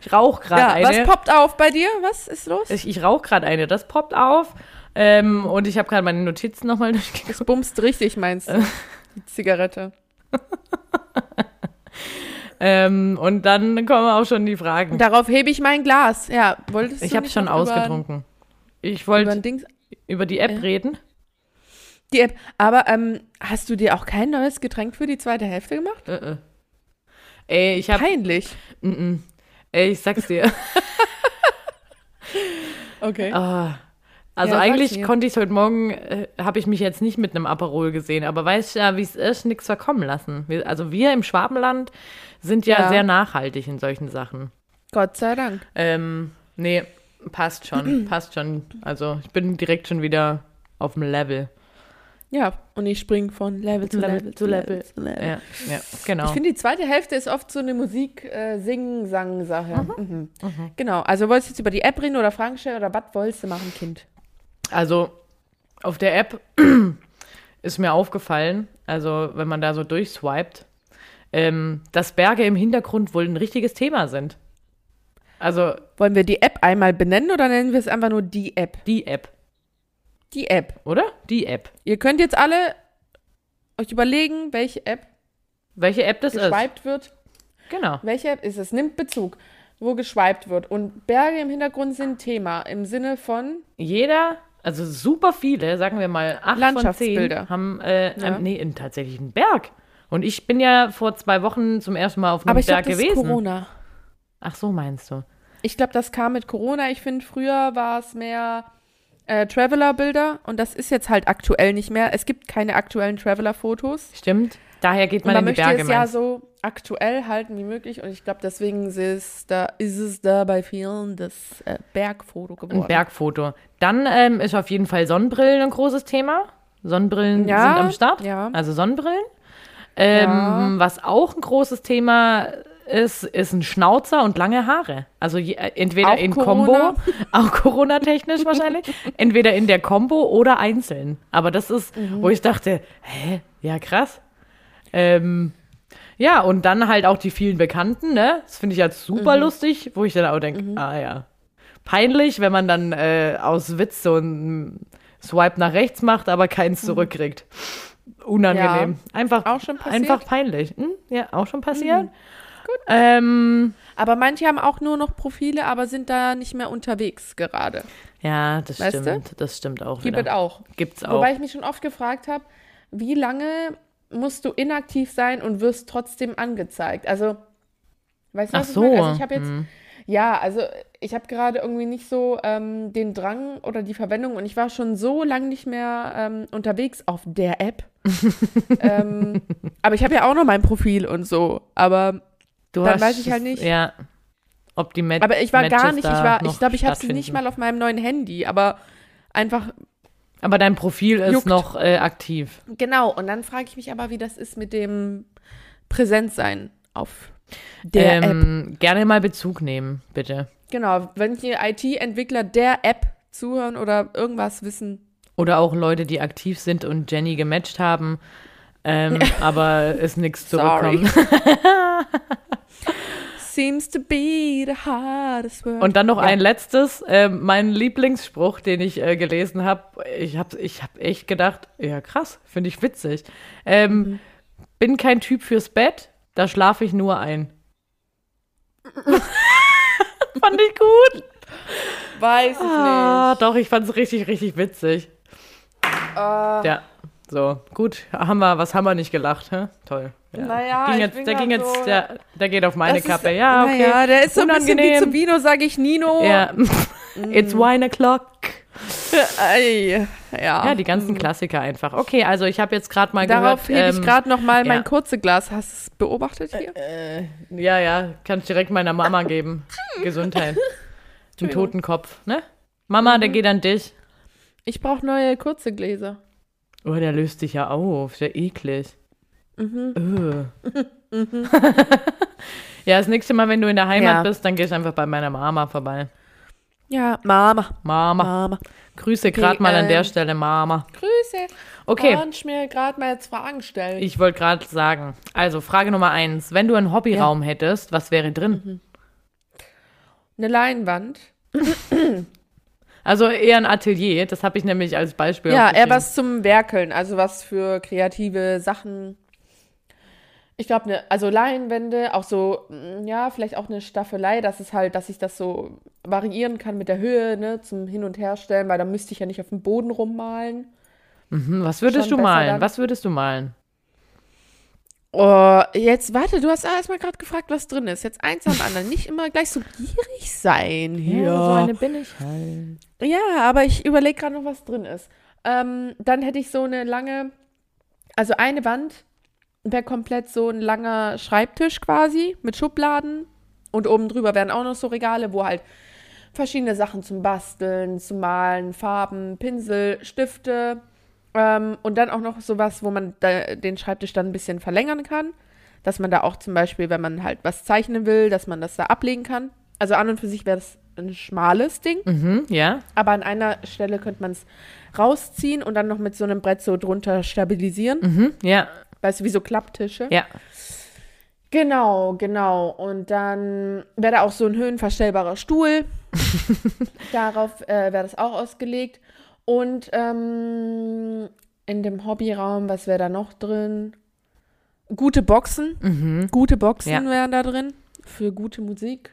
Speaker 1: Ich rauche gerade
Speaker 3: ja,
Speaker 1: eine.
Speaker 3: was poppt auf bei dir? Was ist los?
Speaker 1: ich ich rauche gerade eine. Das poppt auf. Ähm, und ich habe gerade meine Notizen nochmal durchgeguckt.
Speaker 3: Es bumst richtig, meinst du? *laughs* Die Zigarette.
Speaker 1: Ähm, und dann kommen auch schon die Fragen.
Speaker 3: Darauf hebe ich mein Glas. Ja, wolltest
Speaker 1: Ich
Speaker 3: du
Speaker 1: habe
Speaker 3: nicht
Speaker 1: schon
Speaker 3: über-
Speaker 1: ausgetrunken. Ich
Speaker 3: Über
Speaker 1: wollte
Speaker 3: Dings,
Speaker 1: über die App
Speaker 3: Ja.
Speaker 1: reden.
Speaker 3: die App. Aber ähm, hast du dir auch kein neues Getränk für die zweite Hälfte gemacht?
Speaker 1: Äh, äh. Ey, ich habe.
Speaker 3: Peinlich.
Speaker 1: Ey, ich sag's dir. *laughs*
Speaker 3: Okay.
Speaker 1: Ah. Also
Speaker 3: Ja,
Speaker 1: eigentlich konnte ich heute Morgen, äh, habe ich mich jetzt nicht mit einem Aperol gesehen, aber weißt ja, wie es ist, nichts verkommen lassen. Wir, also wir im Schwabenland sind ja,
Speaker 3: Ja.
Speaker 1: sehr nachhaltig in solchen Sachen.
Speaker 3: Gott sei Dank.
Speaker 1: Ähm, nee, passt schon, *clears throat* passt schon. Also ich bin direkt schon wieder auf dem Level.
Speaker 3: Ja, und ich spring von Level zu Level, zu Level zu Level.
Speaker 1: Ja, ja genau.
Speaker 3: Ich finde, die zweite Hälfte ist oft so eine Musik-Sing-Sang-Sache. Mhm. Genau. Also wolltest du jetzt über die App reden oder Fragen stellen oder was wolltest du machen, Kind?
Speaker 1: Also auf der App *clears throat* ist mir aufgefallen, also wenn man da so durchswiped, ähm, dass Berge im Hintergrund wohl ein richtiges Thema sind. Also
Speaker 3: Wollen wir die App einmal benennen oder nennen wir es einfach nur die App?
Speaker 1: die App,
Speaker 3: Die App.
Speaker 1: oder? Die App.
Speaker 3: Ihr könnt jetzt alle euch überlegen, welche App
Speaker 1: Welche App das ist?
Speaker 3: wird.
Speaker 1: Genau.
Speaker 3: Welche App ist es? Nimmt Bezug, wo geschwiped wird. Und Berge im Hintergrund sind Thema im Sinne von
Speaker 1: Jeder, also super viele, sagen wir mal acht von zehn, haben äh,
Speaker 3: Ja.
Speaker 1: ein, nee, einen, tatsächlich einen Berg. Und ich bin ja vor zwei Wochen zum ersten Mal auf einem
Speaker 3: Aber ich
Speaker 1: Berg
Speaker 3: das ist
Speaker 1: gewesen.
Speaker 3: Corona.
Speaker 1: Ach so, meinst du?
Speaker 3: Ich glaube, das kam mit Corona. Ich finde, früher war es mehr äh, Traveler-Bilder und das ist jetzt halt aktuell nicht mehr. Es gibt keine aktuellen Traveler-Fotos.
Speaker 1: Stimmt. Daher geht man
Speaker 3: man
Speaker 1: in die
Speaker 3: möchte
Speaker 1: Berge.
Speaker 3: es ja
Speaker 1: meinst du?
Speaker 3: so aktuell halten wie möglich und ich glaube, deswegen ist es da, ist es da bei vielen das äh, Bergfoto geworden.
Speaker 1: Ein Bergfoto. Dann ähm, ist auf jeden Fall Sonnenbrillen ein großes Thema. Sonnenbrillen
Speaker 3: Ja,
Speaker 1: sind am Start.
Speaker 3: ja.
Speaker 1: Also Sonnenbrillen. Ähm,
Speaker 3: Ja.
Speaker 1: Was auch ein großes Thema ist, ist ein Schnauzer und lange Haare. Also je, äh, entweder
Speaker 3: Auch
Speaker 1: in
Speaker 3: Corona?
Speaker 1: Kombo, *laughs* auch Corona-technisch wahrscheinlich, *laughs* entweder in der Kombo oder einzeln. Aber das ist,
Speaker 3: Mhm.
Speaker 1: wo ich dachte, hä, ja krass. Ähm, ja, und dann halt auch die vielen Bekannten, ne? Das finde ich halt super
Speaker 3: Mhm.
Speaker 1: lustig, wo ich dann auch denke, ah ja. Peinlich, wenn man dann äh, aus Witz so ein Swipe nach rechts macht, aber keins zurückkriegt. Unangenehm. Einfach,
Speaker 3: Mhm. Auch schon passiert?
Speaker 1: einfach peinlich. Hm? Ja, auch schon passiert. Gut. Ähm,
Speaker 3: Aber manche haben auch nur noch Profile, aber sind da nicht mehr unterwegs gerade.
Speaker 1: ja, das
Speaker 3: Weißt du?
Speaker 1: stimmt. Das stimmt auch
Speaker 3: Gibt es auch.
Speaker 1: Gibt's auch.
Speaker 3: Wobei ich mich schon oft gefragt habe, wie lange musst du inaktiv sein und wirst trotzdem angezeigt? Also, weißt du,
Speaker 1: Ach
Speaker 3: was
Speaker 1: so.
Speaker 3: ich meine? Also ich habe jetzt,
Speaker 1: hm.
Speaker 3: ja, also ich habe gerade irgendwie nicht so ähm, den Drang oder die Verwendung und ich war schon so lange nicht mehr ähm, unterwegs auf der App. *laughs* ähm, aber ich habe ja auch noch mein Profil und so. Aber,
Speaker 1: Du
Speaker 3: dann
Speaker 1: hast
Speaker 3: weiß ich halt nicht.
Speaker 1: Ja. Ob die Mat
Speaker 3: aber ich war gar
Speaker 1: Matches
Speaker 3: nicht, ich war, ich glaube, ich habe sie nicht mal auf meinem neuen Handy, aber einfach
Speaker 1: Aber dein Profil ist
Speaker 3: Juckt.
Speaker 1: noch äh, aktiv.
Speaker 3: Genau, und dann frage ich mich aber, wie das ist mit dem Präsentsein auf der App.
Speaker 1: ähm, Gerne mal Bezug nehmen, bitte.
Speaker 3: Genau, wenn hier IT-Entwickler der App zuhören oder irgendwas wissen.
Speaker 1: Oder auch Leute, die aktiv sind und Jenny gematcht haben, ähm, *laughs* aber es nichts zurückkommt. *laughs*
Speaker 3: Seems to be the hardest word.
Speaker 1: Und dann noch
Speaker 3: Ja.
Speaker 1: ein letztes, ähm, mein Lieblingsspruch, den ich äh, gelesen habe. Ich habe ich hab echt gedacht, ja krass, finde ich witzig. Ähm,
Speaker 3: Mhm.
Speaker 1: Bin kein Typ fürs Bett, da schlafe ich nur ein. *laughs* Fand ich gut.
Speaker 3: Weiß ich
Speaker 1: Ah,
Speaker 3: nicht.
Speaker 1: doch, ich fand es richtig, richtig witzig.
Speaker 3: Ah.
Speaker 1: Ja, so, gut. Haben wir, was haben wir nicht gelacht, hä? Toll. Ja.
Speaker 3: Naja,
Speaker 1: ging
Speaker 3: ich
Speaker 1: jetzt,
Speaker 3: bin
Speaker 1: der ging jetzt,
Speaker 3: so-
Speaker 1: der, der geht auf meine
Speaker 3: Das ist-
Speaker 1: Kappe. ja, okay.
Speaker 3: Naja, der ist so ein bisschen wie
Speaker 1: Unangenehm.
Speaker 3: zu Vino, sage ich Nino.
Speaker 1: Ja. It's wine o'clock.
Speaker 3: Ja.
Speaker 1: Ja, die ganzen Klassiker einfach. Okay, also ich habe jetzt gerade mal
Speaker 3: Darauf
Speaker 1: gehört.
Speaker 3: hebe ich gerade noch mal mein
Speaker 1: ja.
Speaker 3: kurze Glas. Hast du es beobachtet hier?
Speaker 1: Äh, ja, ja, kann ich direkt meiner Mama geben. *laughs* Gesundheit. Den Totenkopf, ne? Mama,
Speaker 3: Mhm.
Speaker 1: der geht an dich.
Speaker 3: Ich brauche neue kurze Gläser.
Speaker 1: Oh, der löst dich ja auf. Ja eklig.
Speaker 3: Mhm.
Speaker 1: Öh. *laughs* *laughs* ja, das nächste Mal, wenn du in der Heimat
Speaker 3: Ja.
Speaker 1: bist, dann gehst du einfach bei meiner Mama vorbei.
Speaker 3: Ja, Mama.
Speaker 1: Mama.
Speaker 3: Mama.
Speaker 1: Grüße gerade mal an der
Speaker 3: ähm,
Speaker 1: Stelle, Mama.
Speaker 3: Grüße.
Speaker 1: Okay.
Speaker 3: Kann ich mir gerade mal jetzt Fragen stellen?
Speaker 1: Ich wollte gerade sagen, also Frage Nummer eins. Wenn du einen Hobbyraum hättest, was wäre drin?
Speaker 3: Mhm. Eine Leinwand. *laughs*
Speaker 1: Also eher ein Atelier, das habe ich nämlich als Beispiel
Speaker 3: Ja, eher was zum Werkeln, also was für kreative Sachen. Ich glaube, ne, also Leinwände, auch so, mm, ja, vielleicht auch eine Staffelei, dass es halt, dass ich das so variieren kann mit der Höhe, ne, zum Hin- und Herstellen, weil da müsste ich ja nicht auf dem Boden rummalen.
Speaker 1: Hm, was würdest
Speaker 3: schon
Speaker 1: du malen?
Speaker 3: dann.
Speaker 1: Was würdest du malen?
Speaker 3: Oh, jetzt, warte, du hast erstmal gerade gefragt, was drin ist. Jetzt eins am anderen. Nicht immer gleich so gierig sein hier.
Speaker 1: so eine bin ich halt.
Speaker 3: Ja, aber ich überlege gerade noch, was drin ist. Ähm, dann hätte ich so eine lange, also eine Wand wäre komplett so ein langer Schreibtisch quasi mit Schubladen und oben drüber wären auch noch so Regale, wo halt verschiedene Sachen zum Basteln, zum Malen, Farben, Pinsel, Stifte ähm, und dann auch noch sowas, wo man da, den Schreibtisch dann ein bisschen verlängern kann, dass man da auch zum Beispiel, wenn man halt was zeichnen will, dass man das da ablegen kann. Also an und für sich wäre das ein schmales Ding.
Speaker 1: Mhm, ja.
Speaker 3: Aber an einer Stelle könnte man es rausziehen und dann noch mit so einem Brett so drunter stabilisieren.
Speaker 1: Mhm, ja.
Speaker 3: Weißt du, wie so Klapptische?
Speaker 1: Ja.
Speaker 3: Genau, genau. Und dann wäre da auch so ein höhenverstellbarer Stuhl. *laughs* Darauf äh, wäre das auch ausgelegt. Und ähm, in dem Hobbyraum, was wäre da noch drin? Gute Boxen.
Speaker 1: Mhm.
Speaker 3: Gute Boxen
Speaker 1: Ja.
Speaker 3: wären da drin für gute Musik.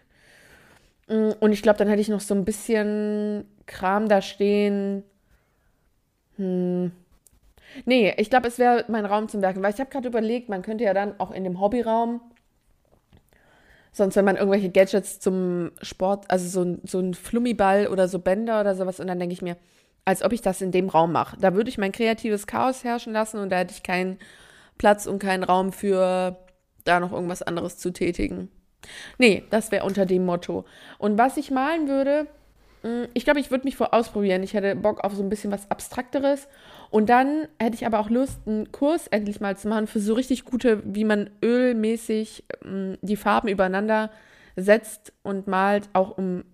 Speaker 3: Mm, Und ich glaube, dann hätte ich noch so ein bisschen Kram da stehen. Hm. Nee, ich glaube, es wäre mein Raum zum Werken, weil ich habe gerade überlegt, man könnte ja dann auch in dem Hobbyraum, sonst wenn man irgendwelche Gadgets zum Sport, also so ein, so ein Flummiball oder so Bänder oder sowas, und dann denke ich mir, als ob ich das in dem Raum mache. Da würde ich mein kreatives Chaos herrschen lassen und da hätte ich keinen Platz und keinen Raum für da noch irgendwas anderes zu tätigen. Nee, das wäre unter dem Motto. Und was ich malen würde, mh, ich glaube, ich würde mich vor ausprobieren. Ich hätte Bock auf so ein bisschen was Abstrakteres. Und dann hätte ich aber auch Lust, einen Kurs endlich mal zu machen für so richtig gute, wie man ölmäßig mh, die Farben übereinander setzt und malt, auch um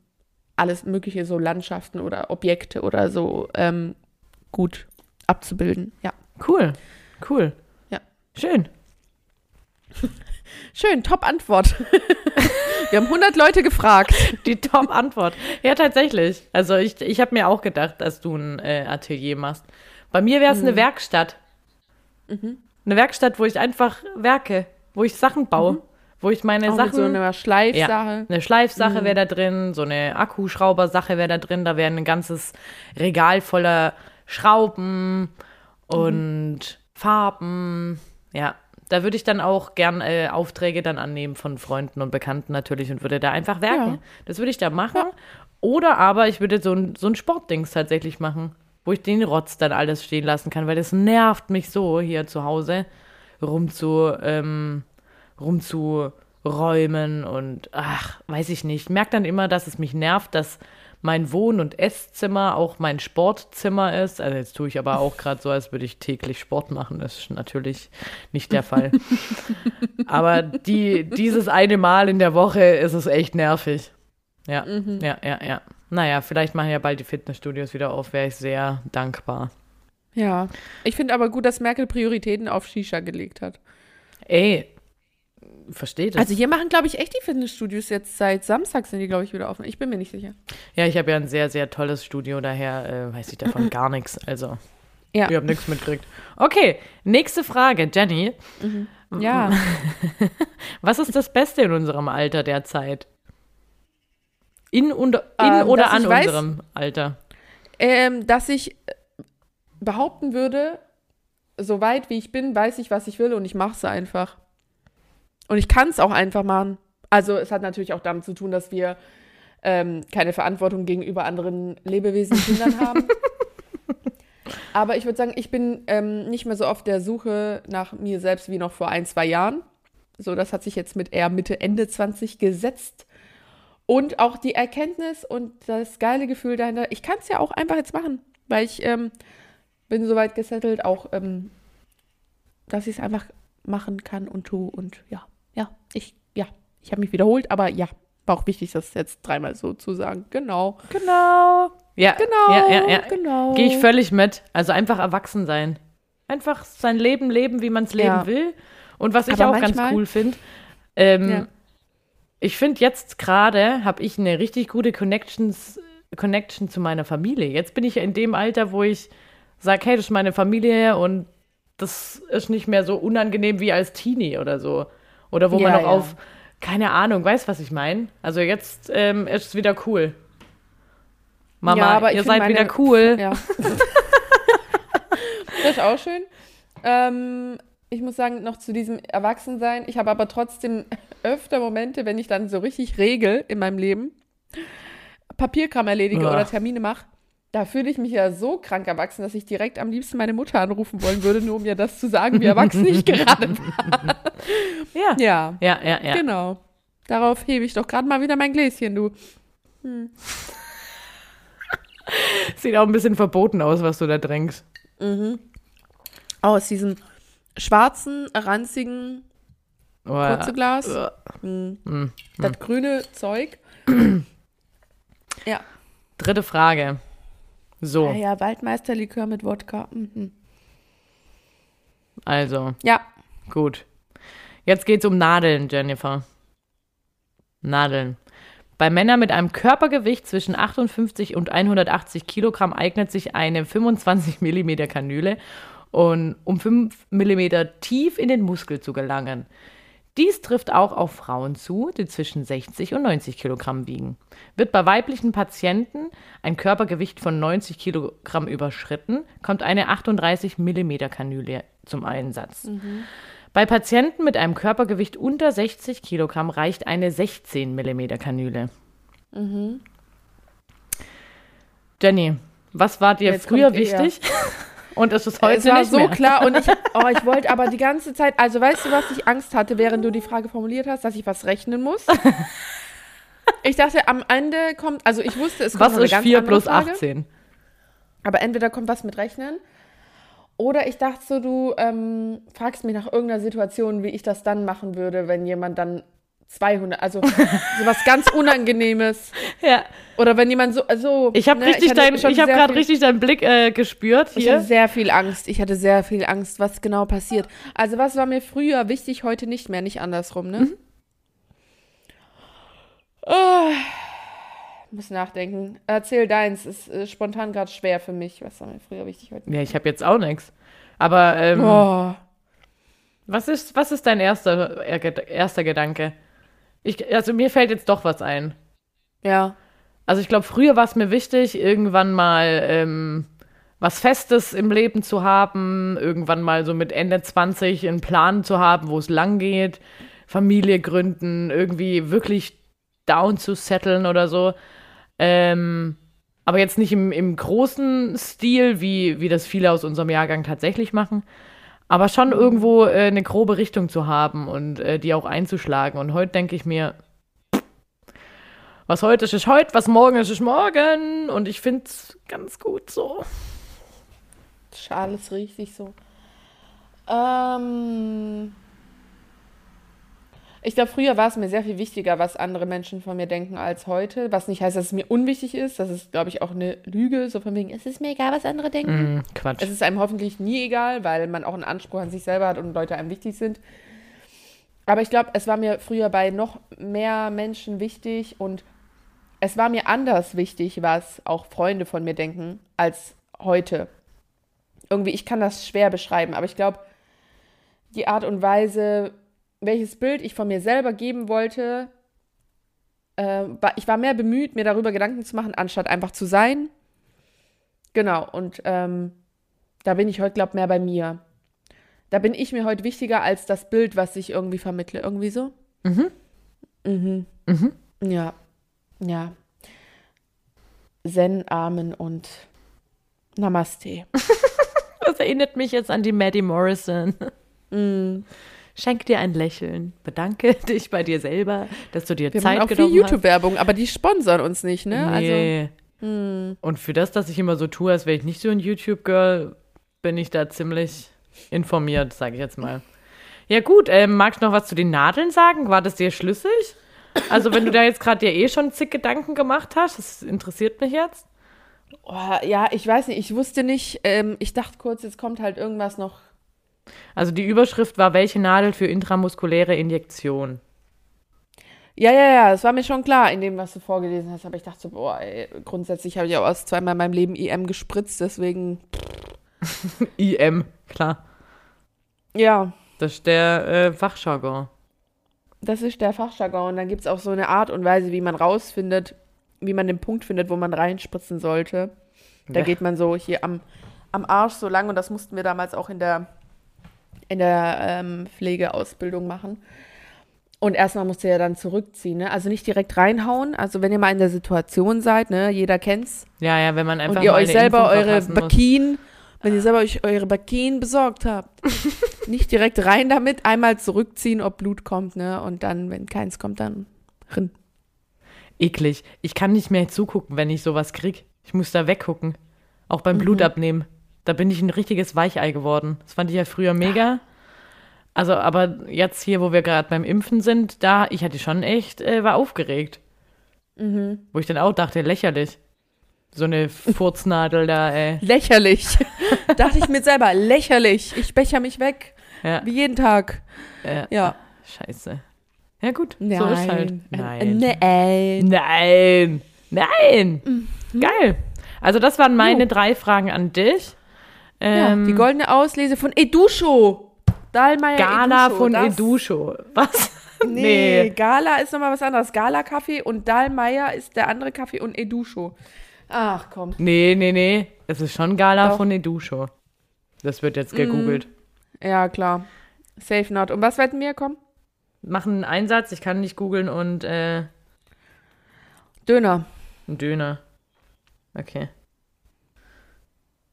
Speaker 3: alles mögliche, so Landschaften oder Objekte oder so ähm, gut abzubilden. Ja.
Speaker 1: Cool. Cool.
Speaker 3: Ja.
Speaker 1: Schön. *laughs*
Speaker 3: Schön, top Antwort. *laughs* Wir haben 100 Leute gefragt. *laughs*
Speaker 1: Die Top-Antwort. Ja, tatsächlich. Also ich, ich habe mir auch gedacht, dass du ein äh, Atelier machst. Bei mir wäre es
Speaker 3: Mhm.
Speaker 1: eine Werkstatt. Eine Werkstatt, wo ich einfach werke, wo ich Sachen baue, wo ich meine
Speaker 3: Mhm. Auch
Speaker 1: Sachen.
Speaker 3: mit so einer Schleifsache.
Speaker 1: Ja, eine Schleifsache
Speaker 3: Mhm.
Speaker 1: wäre da drin, so eine Akkuschraubersache wäre da drin, da wäre ein ganzes Regal voller Schrauben und Farben. Ja, da würde ich dann auch gern äh, Aufträge dann annehmen von Freunden und Bekannten natürlich und würde da einfach werken.
Speaker 3: Ja.
Speaker 1: Das würde ich da machen. Oder aber ich würde so ein, so ein Sportdings tatsächlich machen, wo ich den Rotz dann alles stehen lassen kann, weil das nervt mich so hier zu Hause rumzu, ähm, rumzuräumen und ach, weiß ich nicht. Ich merke dann immer, dass es mich nervt, dass mein Wohn- und Esszimmer auch mein Sportzimmer ist. Also jetzt tue ich aber auch gerade so, als würde ich täglich Sport machen. Das ist natürlich nicht der Fall. *laughs* aber die, dieses eine Mal in der Woche ist es echt nervig. Ja, ja, ja, ja. Naja, vielleicht machen ja bald die Fitnessstudios wieder auf, wäre ich sehr dankbar.
Speaker 3: Ja. Ich finde aber gut, dass Merkel Prioritäten auf Shisha gelegt hat.
Speaker 1: Ey, versteht das?
Speaker 3: Also hier machen, glaube ich, echt die Fitnessstudios jetzt seit Samstag sind die, glaube ich, wieder offen. Ich bin mir nicht sicher.
Speaker 1: ja, ich habe ja ein sehr, sehr tolles Studio, daher äh, weiß ich davon *laughs* gar nichts. Also,
Speaker 3: Ja.
Speaker 1: ich habe nichts mitgekriegt. Okay, nächste Frage, Jenny.
Speaker 3: Ja. *laughs*
Speaker 1: Was ist das Beste in unserem Alter derzeit? In, und, in
Speaker 3: Ähm,
Speaker 1: oder an
Speaker 3: ich weiß-
Speaker 1: unserem Alter?
Speaker 3: ähm, dass ich äh, behaupten würde, so weit wie ich bin, weiß ich, was ich will und ich mache es einfach. Und ich kann es auch einfach machen. Also es hat natürlich auch damit zu tun, dass wir ähm, keine Verantwortung gegenüber anderen Lebewesen, Kindern haben. *laughs* Aber ich würde sagen, ich bin ähm, nicht mehr so auf der Suche nach mir selbst wie noch vor ein, zwei Jahren. So, das hat sich jetzt mit eher Mitte, Ende 20 gesetzt. Und auch die Erkenntnis und das geile Gefühl dahinter, ich kann es ja auch einfach jetzt machen, weil ich ähm, bin soweit gesettelt, auch, ähm, dass ich es einfach machen kann und tue. Und ja, ja, ich, ja, ich habe mich wiederholt, aber ja, war auch wichtig, das jetzt dreimal so zu sagen. Genau.
Speaker 1: Genau. Ja,
Speaker 3: Genau.
Speaker 1: ja, ja, ja.
Speaker 3: Genau.
Speaker 1: Gehe ich völlig mit. Also einfach erwachsen sein. Einfach sein Leben leben, wie man es leben
Speaker 3: Ja.
Speaker 1: will. Und was ich
Speaker 3: Aber
Speaker 1: auch ganz
Speaker 3: manchmal-
Speaker 1: cool finde, ähm,
Speaker 3: Ja.
Speaker 1: ich finde jetzt gerade habe ich eine richtig gute Connections, Connection zu meiner Familie. Jetzt bin ich in dem Alter, wo ich sage, hey, das ist meine Familie und das ist nicht mehr so unangenehm wie als Teenie oder so. Oder wo man
Speaker 3: Ja,
Speaker 1: noch
Speaker 3: ja.
Speaker 1: auf, keine Ahnung, weiß, was ich meine. Also jetzt ähm, ist es wieder cool. Mama,
Speaker 3: Ja, aber
Speaker 1: ihr seid
Speaker 3: meine-
Speaker 1: wieder cool.
Speaker 3: Ja. *laughs* das ist auch schön. Ähm, ich muss sagen, noch zu diesem Erwachsensein. Ich habe aber trotzdem öfter Momente, wenn ich dann so richtig regel in meinem Leben, Papierkram erledige
Speaker 1: Ja.
Speaker 3: oder Termine mache. Da fühle ich mich ja so krank erwachsen, dass ich direkt am liebsten meine Mutter anrufen wollen würde, nur um ihr das zu sagen, wie erwachsen ich *laughs* gerade war.
Speaker 1: Ja.
Speaker 3: Ja,
Speaker 1: Ja, ja, ja.
Speaker 3: genau. Darauf hebe ich doch gerade mal wieder mein Gläschen, du. *laughs*
Speaker 1: Sieht auch ein bisschen verboten aus, was du da trinkst.
Speaker 3: Aus diesem schwarzen, ranzigen
Speaker 1: Oh,
Speaker 3: kurze Glas.
Speaker 1: äh,
Speaker 3: Mhm. Das grüne Zeug. *clears throat* ja.
Speaker 1: dritte Frage. So,
Speaker 3: Ah ja, Waldmeisterlikör mit Wodka. Mhm.
Speaker 1: also,
Speaker 3: Ja.
Speaker 1: gut. Jetzt geht's um Nadeln, Jennifer. Nadeln. Bei Männern mit einem Körpergewicht zwischen 58 und 180 Kilogramm eignet sich eine 25 Millimeter Kanüle, und, um 5 Millimeter tief in den Muskel zu gelangen. Dies trifft auch auf Frauen zu, die zwischen 60 und 90 Kilogramm wiegen. Wird bei weiblichen Patienten ein Körpergewicht von 90 Kilogramm überschritten, kommt eine 38 Millimeter Kanüle zum Einsatz. Bei Patienten mit einem Körpergewicht unter 60 Kilogramm reicht eine 16 Millimeter Kanüle. Jenny, was war dir
Speaker 3: Jetzt
Speaker 1: früher wichtig? *laughs* Und ist es heute
Speaker 3: es war
Speaker 1: nicht
Speaker 3: so
Speaker 1: mehr?
Speaker 3: klar und ich, *laughs* oh, ich wollte aber die ganze Zeit, also weißt du, was ich Angst hatte, während du die Frage formuliert hast, dass ich was rechnen muss? *laughs* Ich dachte, am Ende kommt, also ich wusste, es kommt
Speaker 1: Was
Speaker 3: eine
Speaker 1: ist
Speaker 3: ganz
Speaker 1: 4
Speaker 3: andere
Speaker 1: plus
Speaker 3: Frage,
Speaker 1: 18?
Speaker 3: Aber entweder kommt was mit Rechnen oder ich dachte so, du ähm, fragst mich nach irgendeiner Situation, wie ich das dann machen würde, wenn jemand dann 200, also sowas ganz Unangenehmes. *laughs*
Speaker 1: Ja.
Speaker 3: Oder wenn jemand so, also
Speaker 1: Ich habe
Speaker 3: ne,
Speaker 1: richtig
Speaker 3: hatte
Speaker 1: dein,
Speaker 3: schon
Speaker 1: ich habe gerade richtig deinen Blick äh, gespürt
Speaker 3: Ich hatte
Speaker 1: hier.
Speaker 3: sehr viel Angst. Ich hatte sehr viel Angst, was genau passiert. Also was war mir früher wichtig, heute nicht mehr, nicht andersrum, ne?
Speaker 1: Mhm.
Speaker 3: Oh, muss nachdenken. Erzähl deins. Ist äh, spontan gerade schwer für mich. Was war mir früher wichtig heute?
Speaker 1: Ja, ich habe jetzt auch nichts. Aber ähm,
Speaker 3: Oh.
Speaker 1: was ist was ist dein erster er- erster Gedanke? Ich, also mir fällt jetzt doch was ein.
Speaker 3: Ja.
Speaker 1: Also ich glaube, früher war es mir wichtig, irgendwann mal ähm, was Festes im Leben zu haben, irgendwann mal so mit Ende 20 einen Plan zu haben, wo es lang geht, Familie gründen, irgendwie wirklich down zu settlen oder so. Ähm, aber jetzt nicht im, im großen Stil, wie, wie das viele aus unserem Jahrgang tatsächlich machen. Aber schon irgendwo äh, eine grobe Richtung zu haben und äh, die auch einzuschlagen. Und heute denke ich mir, was heute ist, ist heute, was morgen ist, ist morgen. Und ich finde es ganz gut so.
Speaker 3: Schade, es riecht sich so. Ähm, ich glaube, früher war es mir sehr viel wichtiger, was andere Menschen von mir denken, als heute. Was nicht heißt, dass es mir unwichtig ist. Das ist, glaube ich, auch eine Lüge. So von wegen, es ist mir egal, was andere denken.
Speaker 1: Mm, Quatsch.
Speaker 3: Es ist einem hoffentlich nie egal, weil man auch einen Anspruch an sich selber hat und Leute einem wichtig sind. Aber ich glaube, es war mir früher bei noch mehr Menschen wichtig und es war mir anders wichtig, was auch Freunde von mir denken, als heute. Irgendwie, ich kann das schwer beschreiben, aber ich glaube, die Art und Weise, welches Bild ich von mir selber geben wollte, äh, war, ich war mehr bemüht, mir darüber Gedanken zu machen, anstatt einfach zu sein. Genau, und ähm, da bin ich heute, glaube ich, mehr bei mir. Da bin ich mir heute wichtiger als das Bild, was ich irgendwie vermittle. Irgendwie so?
Speaker 1: Mhm.
Speaker 3: Mhm.
Speaker 1: Mhm.
Speaker 3: Ja. Ja. Zen, Amen und Namaste. *laughs*
Speaker 1: Das erinnert mich jetzt an die Maddie Morrison.
Speaker 3: Mm.
Speaker 1: Schenk dir ein Lächeln. Bedanke *laughs* dich bei dir selber, dass du dir
Speaker 3: Wir
Speaker 1: Zeit
Speaker 3: machen auch viel
Speaker 1: genommen
Speaker 3: YouTube-Werbung, aber die sponsern uns nicht, ne?
Speaker 1: hast. Nee.
Speaker 3: Also,
Speaker 1: Und für das, dass ich immer so tue, als wäre ich nicht so ein YouTube-Girl, bin ich da ziemlich informiert, sage ich jetzt mal. Ja gut, ähm, magst du noch was zu den Nadeln sagen? War das dir schlüssig? Also wenn du da jetzt gerade dir eh schon zig Gedanken gemacht hast, das interessiert mich jetzt.
Speaker 3: oh, ja, ich weiß nicht, ich wusste nicht, ähm, ich dachte kurz, jetzt kommt halt irgendwas noch.
Speaker 1: Also die Überschrift war, welche Nadel für intramuskuläre Injektion?
Speaker 3: Ja, ja, ja, das war mir schon klar in dem, was du vorgelesen hast, aber ich dachte so, boah, ey, grundsätzlich habe ich auch erst zweimal in meinem Leben IM gespritzt, deswegen, *laughs*
Speaker 1: IM, klar.
Speaker 3: ja,
Speaker 1: Das ist der äh, Fachjargon.
Speaker 3: das ist der Fachjargon. Und dann gibt es auch so eine Art und Weise, wie man rausfindet, wie man den Punkt findet, wo man reinspritzen sollte. Da
Speaker 1: Ja.
Speaker 3: geht man so hier am, am Arsch so lang und das mussten wir damals auch in der, in der ähm, Pflegeausbildung machen. Und erstmal musst du ja dann zurückziehen, ne? Also nicht direkt reinhauen. Also wenn ihr mal in der Situation seid, ne, jeder kennt's.
Speaker 1: Ja, ja, wenn man einfach
Speaker 3: und ihr euch selber
Speaker 1: Impfung
Speaker 3: eure. Bakien, wenn ihr selber euch eure Bakien besorgt habt, *laughs* nicht direkt rein damit, einmal zurückziehen, ob Blut kommt, ne? Und dann, wenn keins kommt, dann rin.
Speaker 1: Eklig. Ich kann nicht mehr zugucken, wenn ich sowas krieg. Ich muss da weggucken. Auch beim
Speaker 3: Mhm.
Speaker 1: Blut abnehmen. Da bin ich ein richtiges Weichei geworden. Das fand ich ja früher mega. Also, aber jetzt hier, wo wir gerade beim Impfen sind, da, ich hatte schon echt, äh, war aufgeregt.
Speaker 3: Mhm.
Speaker 1: Wo ich dann auch dachte, lächerlich. So eine Furznadel da, ey. *laughs*
Speaker 3: Lächerlich. *laughs* Dachte ich mir selber, lächerlich. Ich becher mich weg.
Speaker 1: Ja,
Speaker 3: Wie jeden Tag.
Speaker 1: ja.
Speaker 3: Ja.
Speaker 1: Scheiße. Ja, gut. So ist halt.
Speaker 3: Nein. Nein.
Speaker 1: Nein. Nein.
Speaker 3: Mhm.
Speaker 1: Geil. Also, das waren meine drei Fragen an dich.
Speaker 3: Ja,
Speaker 1: Ähm,
Speaker 3: die goldene Auslese von Edusho. Dahlmeier
Speaker 1: Gala
Speaker 3: Edusho,
Speaker 1: von
Speaker 3: das-
Speaker 1: Edusho. *laughs* Was? *laughs*
Speaker 3: Nee, Gala ist nochmal was anderes. Gala-Kaffee und Dahlmeier ist der andere Kaffee und Edusho. Ach komm.
Speaker 1: Nee, nee, nee. Es ist schon Gala
Speaker 3: Doch.
Speaker 1: von Edusho. Das wird jetzt gegoogelt.
Speaker 3: Ja, klar. Safe not. Und was wetten wir? Komm.
Speaker 1: Machen einen Einsatz, ich kann nicht googeln und äh,
Speaker 3: Döner.
Speaker 1: ein Döner. Okay.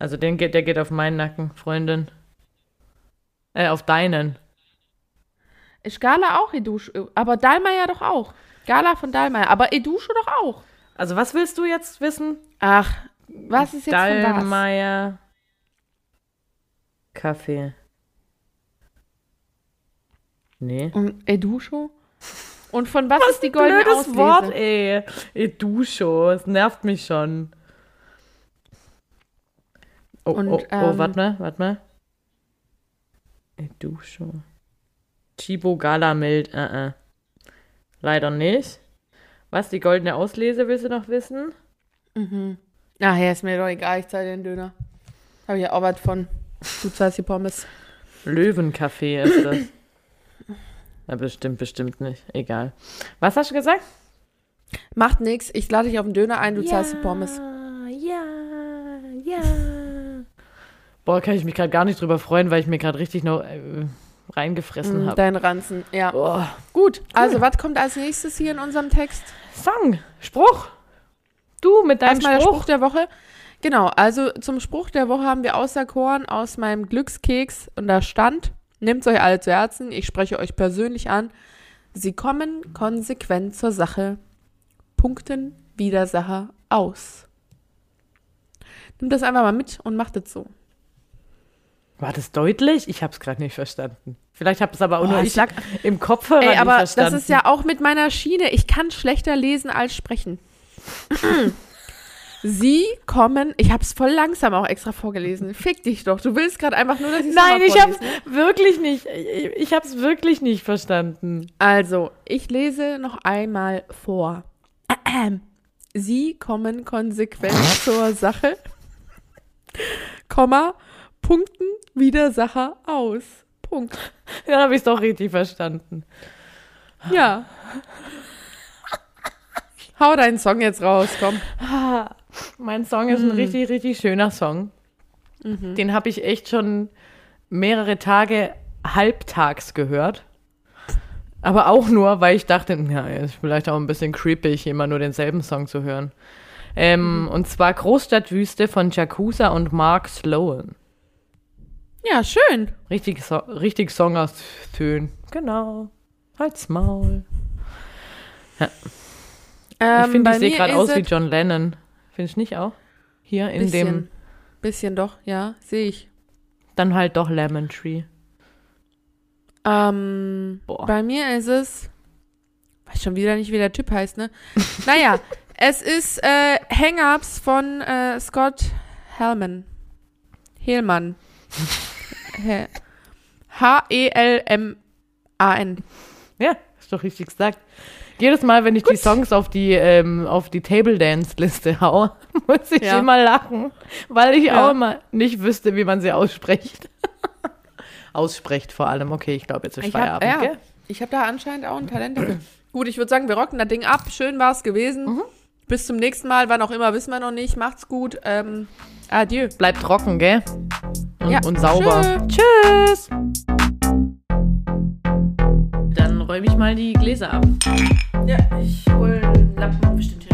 Speaker 1: Also den geht, der geht auf meinen Nacken, Freundin. Äh, auf deinen.
Speaker 3: Ist Gala auch Edusho? Aber Dahlmeier doch auch. Gala von Dahlmeier. Aber Edusho doch auch.
Speaker 1: Also was willst du jetzt wissen?
Speaker 3: Ach, was ist jetzt von was?
Speaker 1: Dallmayr Kaffee. Nee.
Speaker 3: Und Edusho? Und von was, ist die goldene
Speaker 1: Blödes
Speaker 3: Auslese?
Speaker 1: Wort, ey. Edusho, es nervt mich schon. Oh,
Speaker 3: Und,
Speaker 1: oh, oh,
Speaker 3: ähm,
Speaker 1: warte mal, warte mal. Edusho. Chibo Galamilk, äh, äh. Leider nicht. Was, die goldene Auslese willst du noch wissen?
Speaker 3: Ach ja, ist mir doch egal, ich zahle den Döner. Habe ich ja auch was von. Du zahlst die Pommes.
Speaker 1: Löwenkaffee ist das. Na, bestimmt, bestimmt nicht. Egal. Was hast du gesagt?
Speaker 3: Macht nix, ich lade dich auf den Döner ein, du zahlst die Pommes.
Speaker 1: Ja, ja. Boah, kann ich mich gerade gar nicht drüber freuen, weil ich mir gerade richtig noch äh, reingefressen
Speaker 3: Mm,
Speaker 1: habe.
Speaker 3: Dein Ranzen, ja.
Speaker 1: Boah.
Speaker 3: Gut, also was kommt als nächstes hier in unserem Text?
Speaker 1: Song, Spruch. Du mit deinem
Speaker 3: Erstmal der
Speaker 1: Spruch.
Speaker 3: Spruch der Woche. Genau, also zum Spruch der Woche haben wir auserkoren aus meinem Glückskeks und da stand, nehmt euch alle zu Herzen, ich spreche euch persönlich an, sie kommen konsequent zur Sache. Punkten Widersacher aus. Nimm das einfach mal mit und mach das so.
Speaker 1: War das deutlich? Ich habe es gerade nicht verstanden. Vielleicht habe es aber auch
Speaker 3: Oh,
Speaker 1: nur
Speaker 3: ich sag-
Speaker 1: im Kopfhörer
Speaker 3: Ey, aber
Speaker 1: verstanden.
Speaker 3: das ist ja auch mit meiner Schiene. Ich kann schlechter lesen als sprechen. *laughs* Sie kommen, ich habe es voll langsam auch extra vorgelesen. Fick dich doch. Du willst gerade einfach nur, dass ich
Speaker 1: Nein, ich habe es wirklich nicht. Ich, ich habe es wirklich nicht verstanden.
Speaker 3: Also, ich lese noch einmal vor. *clears throat* Sie kommen konsequent zur Sache, Komma, Punkten Widersacher aus. Punkt.
Speaker 1: Dann habe ich es doch richtig verstanden.
Speaker 3: Ja. Hau deinen Song jetzt raus, komm.
Speaker 1: Mein Song ist
Speaker 3: Mhm.
Speaker 1: ein richtig, richtig schöner Song. Den habe ich echt schon mehrere Tage halbtags gehört. Aber auch nur, weil ich dachte, ja, ist vielleicht auch ein bisschen creepy, immer nur denselben Song zu hören. Ähm, Und zwar Großstadtwüste von Jakuza und Mark Sloan.
Speaker 3: Ja, schön.
Speaker 1: Richtig, so richtig Song aus Tönen. Genau. Halt's Maul.
Speaker 3: Ähm,
Speaker 1: ich finde, ich sehe gerade aus wie John Lennon. Findest du nicht auch? Hier in
Speaker 3: bisschen,
Speaker 1: dem,
Speaker 3: bisschen doch, ja, sehe ich.
Speaker 1: dann halt doch Lemon Tree.
Speaker 3: Ähm,
Speaker 1: Boah.
Speaker 3: bei mir ist es, weiß schon wieder nicht, wie der Typ heißt, ne? *laughs* naja, es ist äh, Hang-Ups von äh, Scott Hellman. Hellman. *laughs* He- H-E-L-M-A-N.
Speaker 1: Ja, ist doch richtig gesagt. Jedes Mal, wenn ich die Songs auf die, ähm, auf die Table Dance Liste hau, *laughs* muss ich
Speaker 3: Ja.
Speaker 1: immer lachen, weil ich
Speaker 3: Ja.
Speaker 1: auch immer nicht wüsste, wie man sie ausspricht. *laughs* ausspricht vor allem. Okay, ich glaube, jetzt ist
Speaker 3: Ich hab,
Speaker 1: Feierabend,
Speaker 3: ja,
Speaker 1: gell?
Speaker 3: ich habe da anscheinend auch ein Talent dafür. Gut, ich würde sagen, wir rocken das Ding ab. Schön war es gewesen.
Speaker 1: Mhm.
Speaker 3: Bis zum nächsten Mal. Wann auch immer, wissen wir noch nicht. Macht's gut. Ähm, adieu.
Speaker 1: Bleibt trocken, gell? Und,
Speaker 3: Ja.
Speaker 1: und sauber.
Speaker 3: Tschö.
Speaker 1: Tschüss. Dann räume ich mal die Gläser ab.
Speaker 3: Ja, ich hole einen Lappen bestimmt.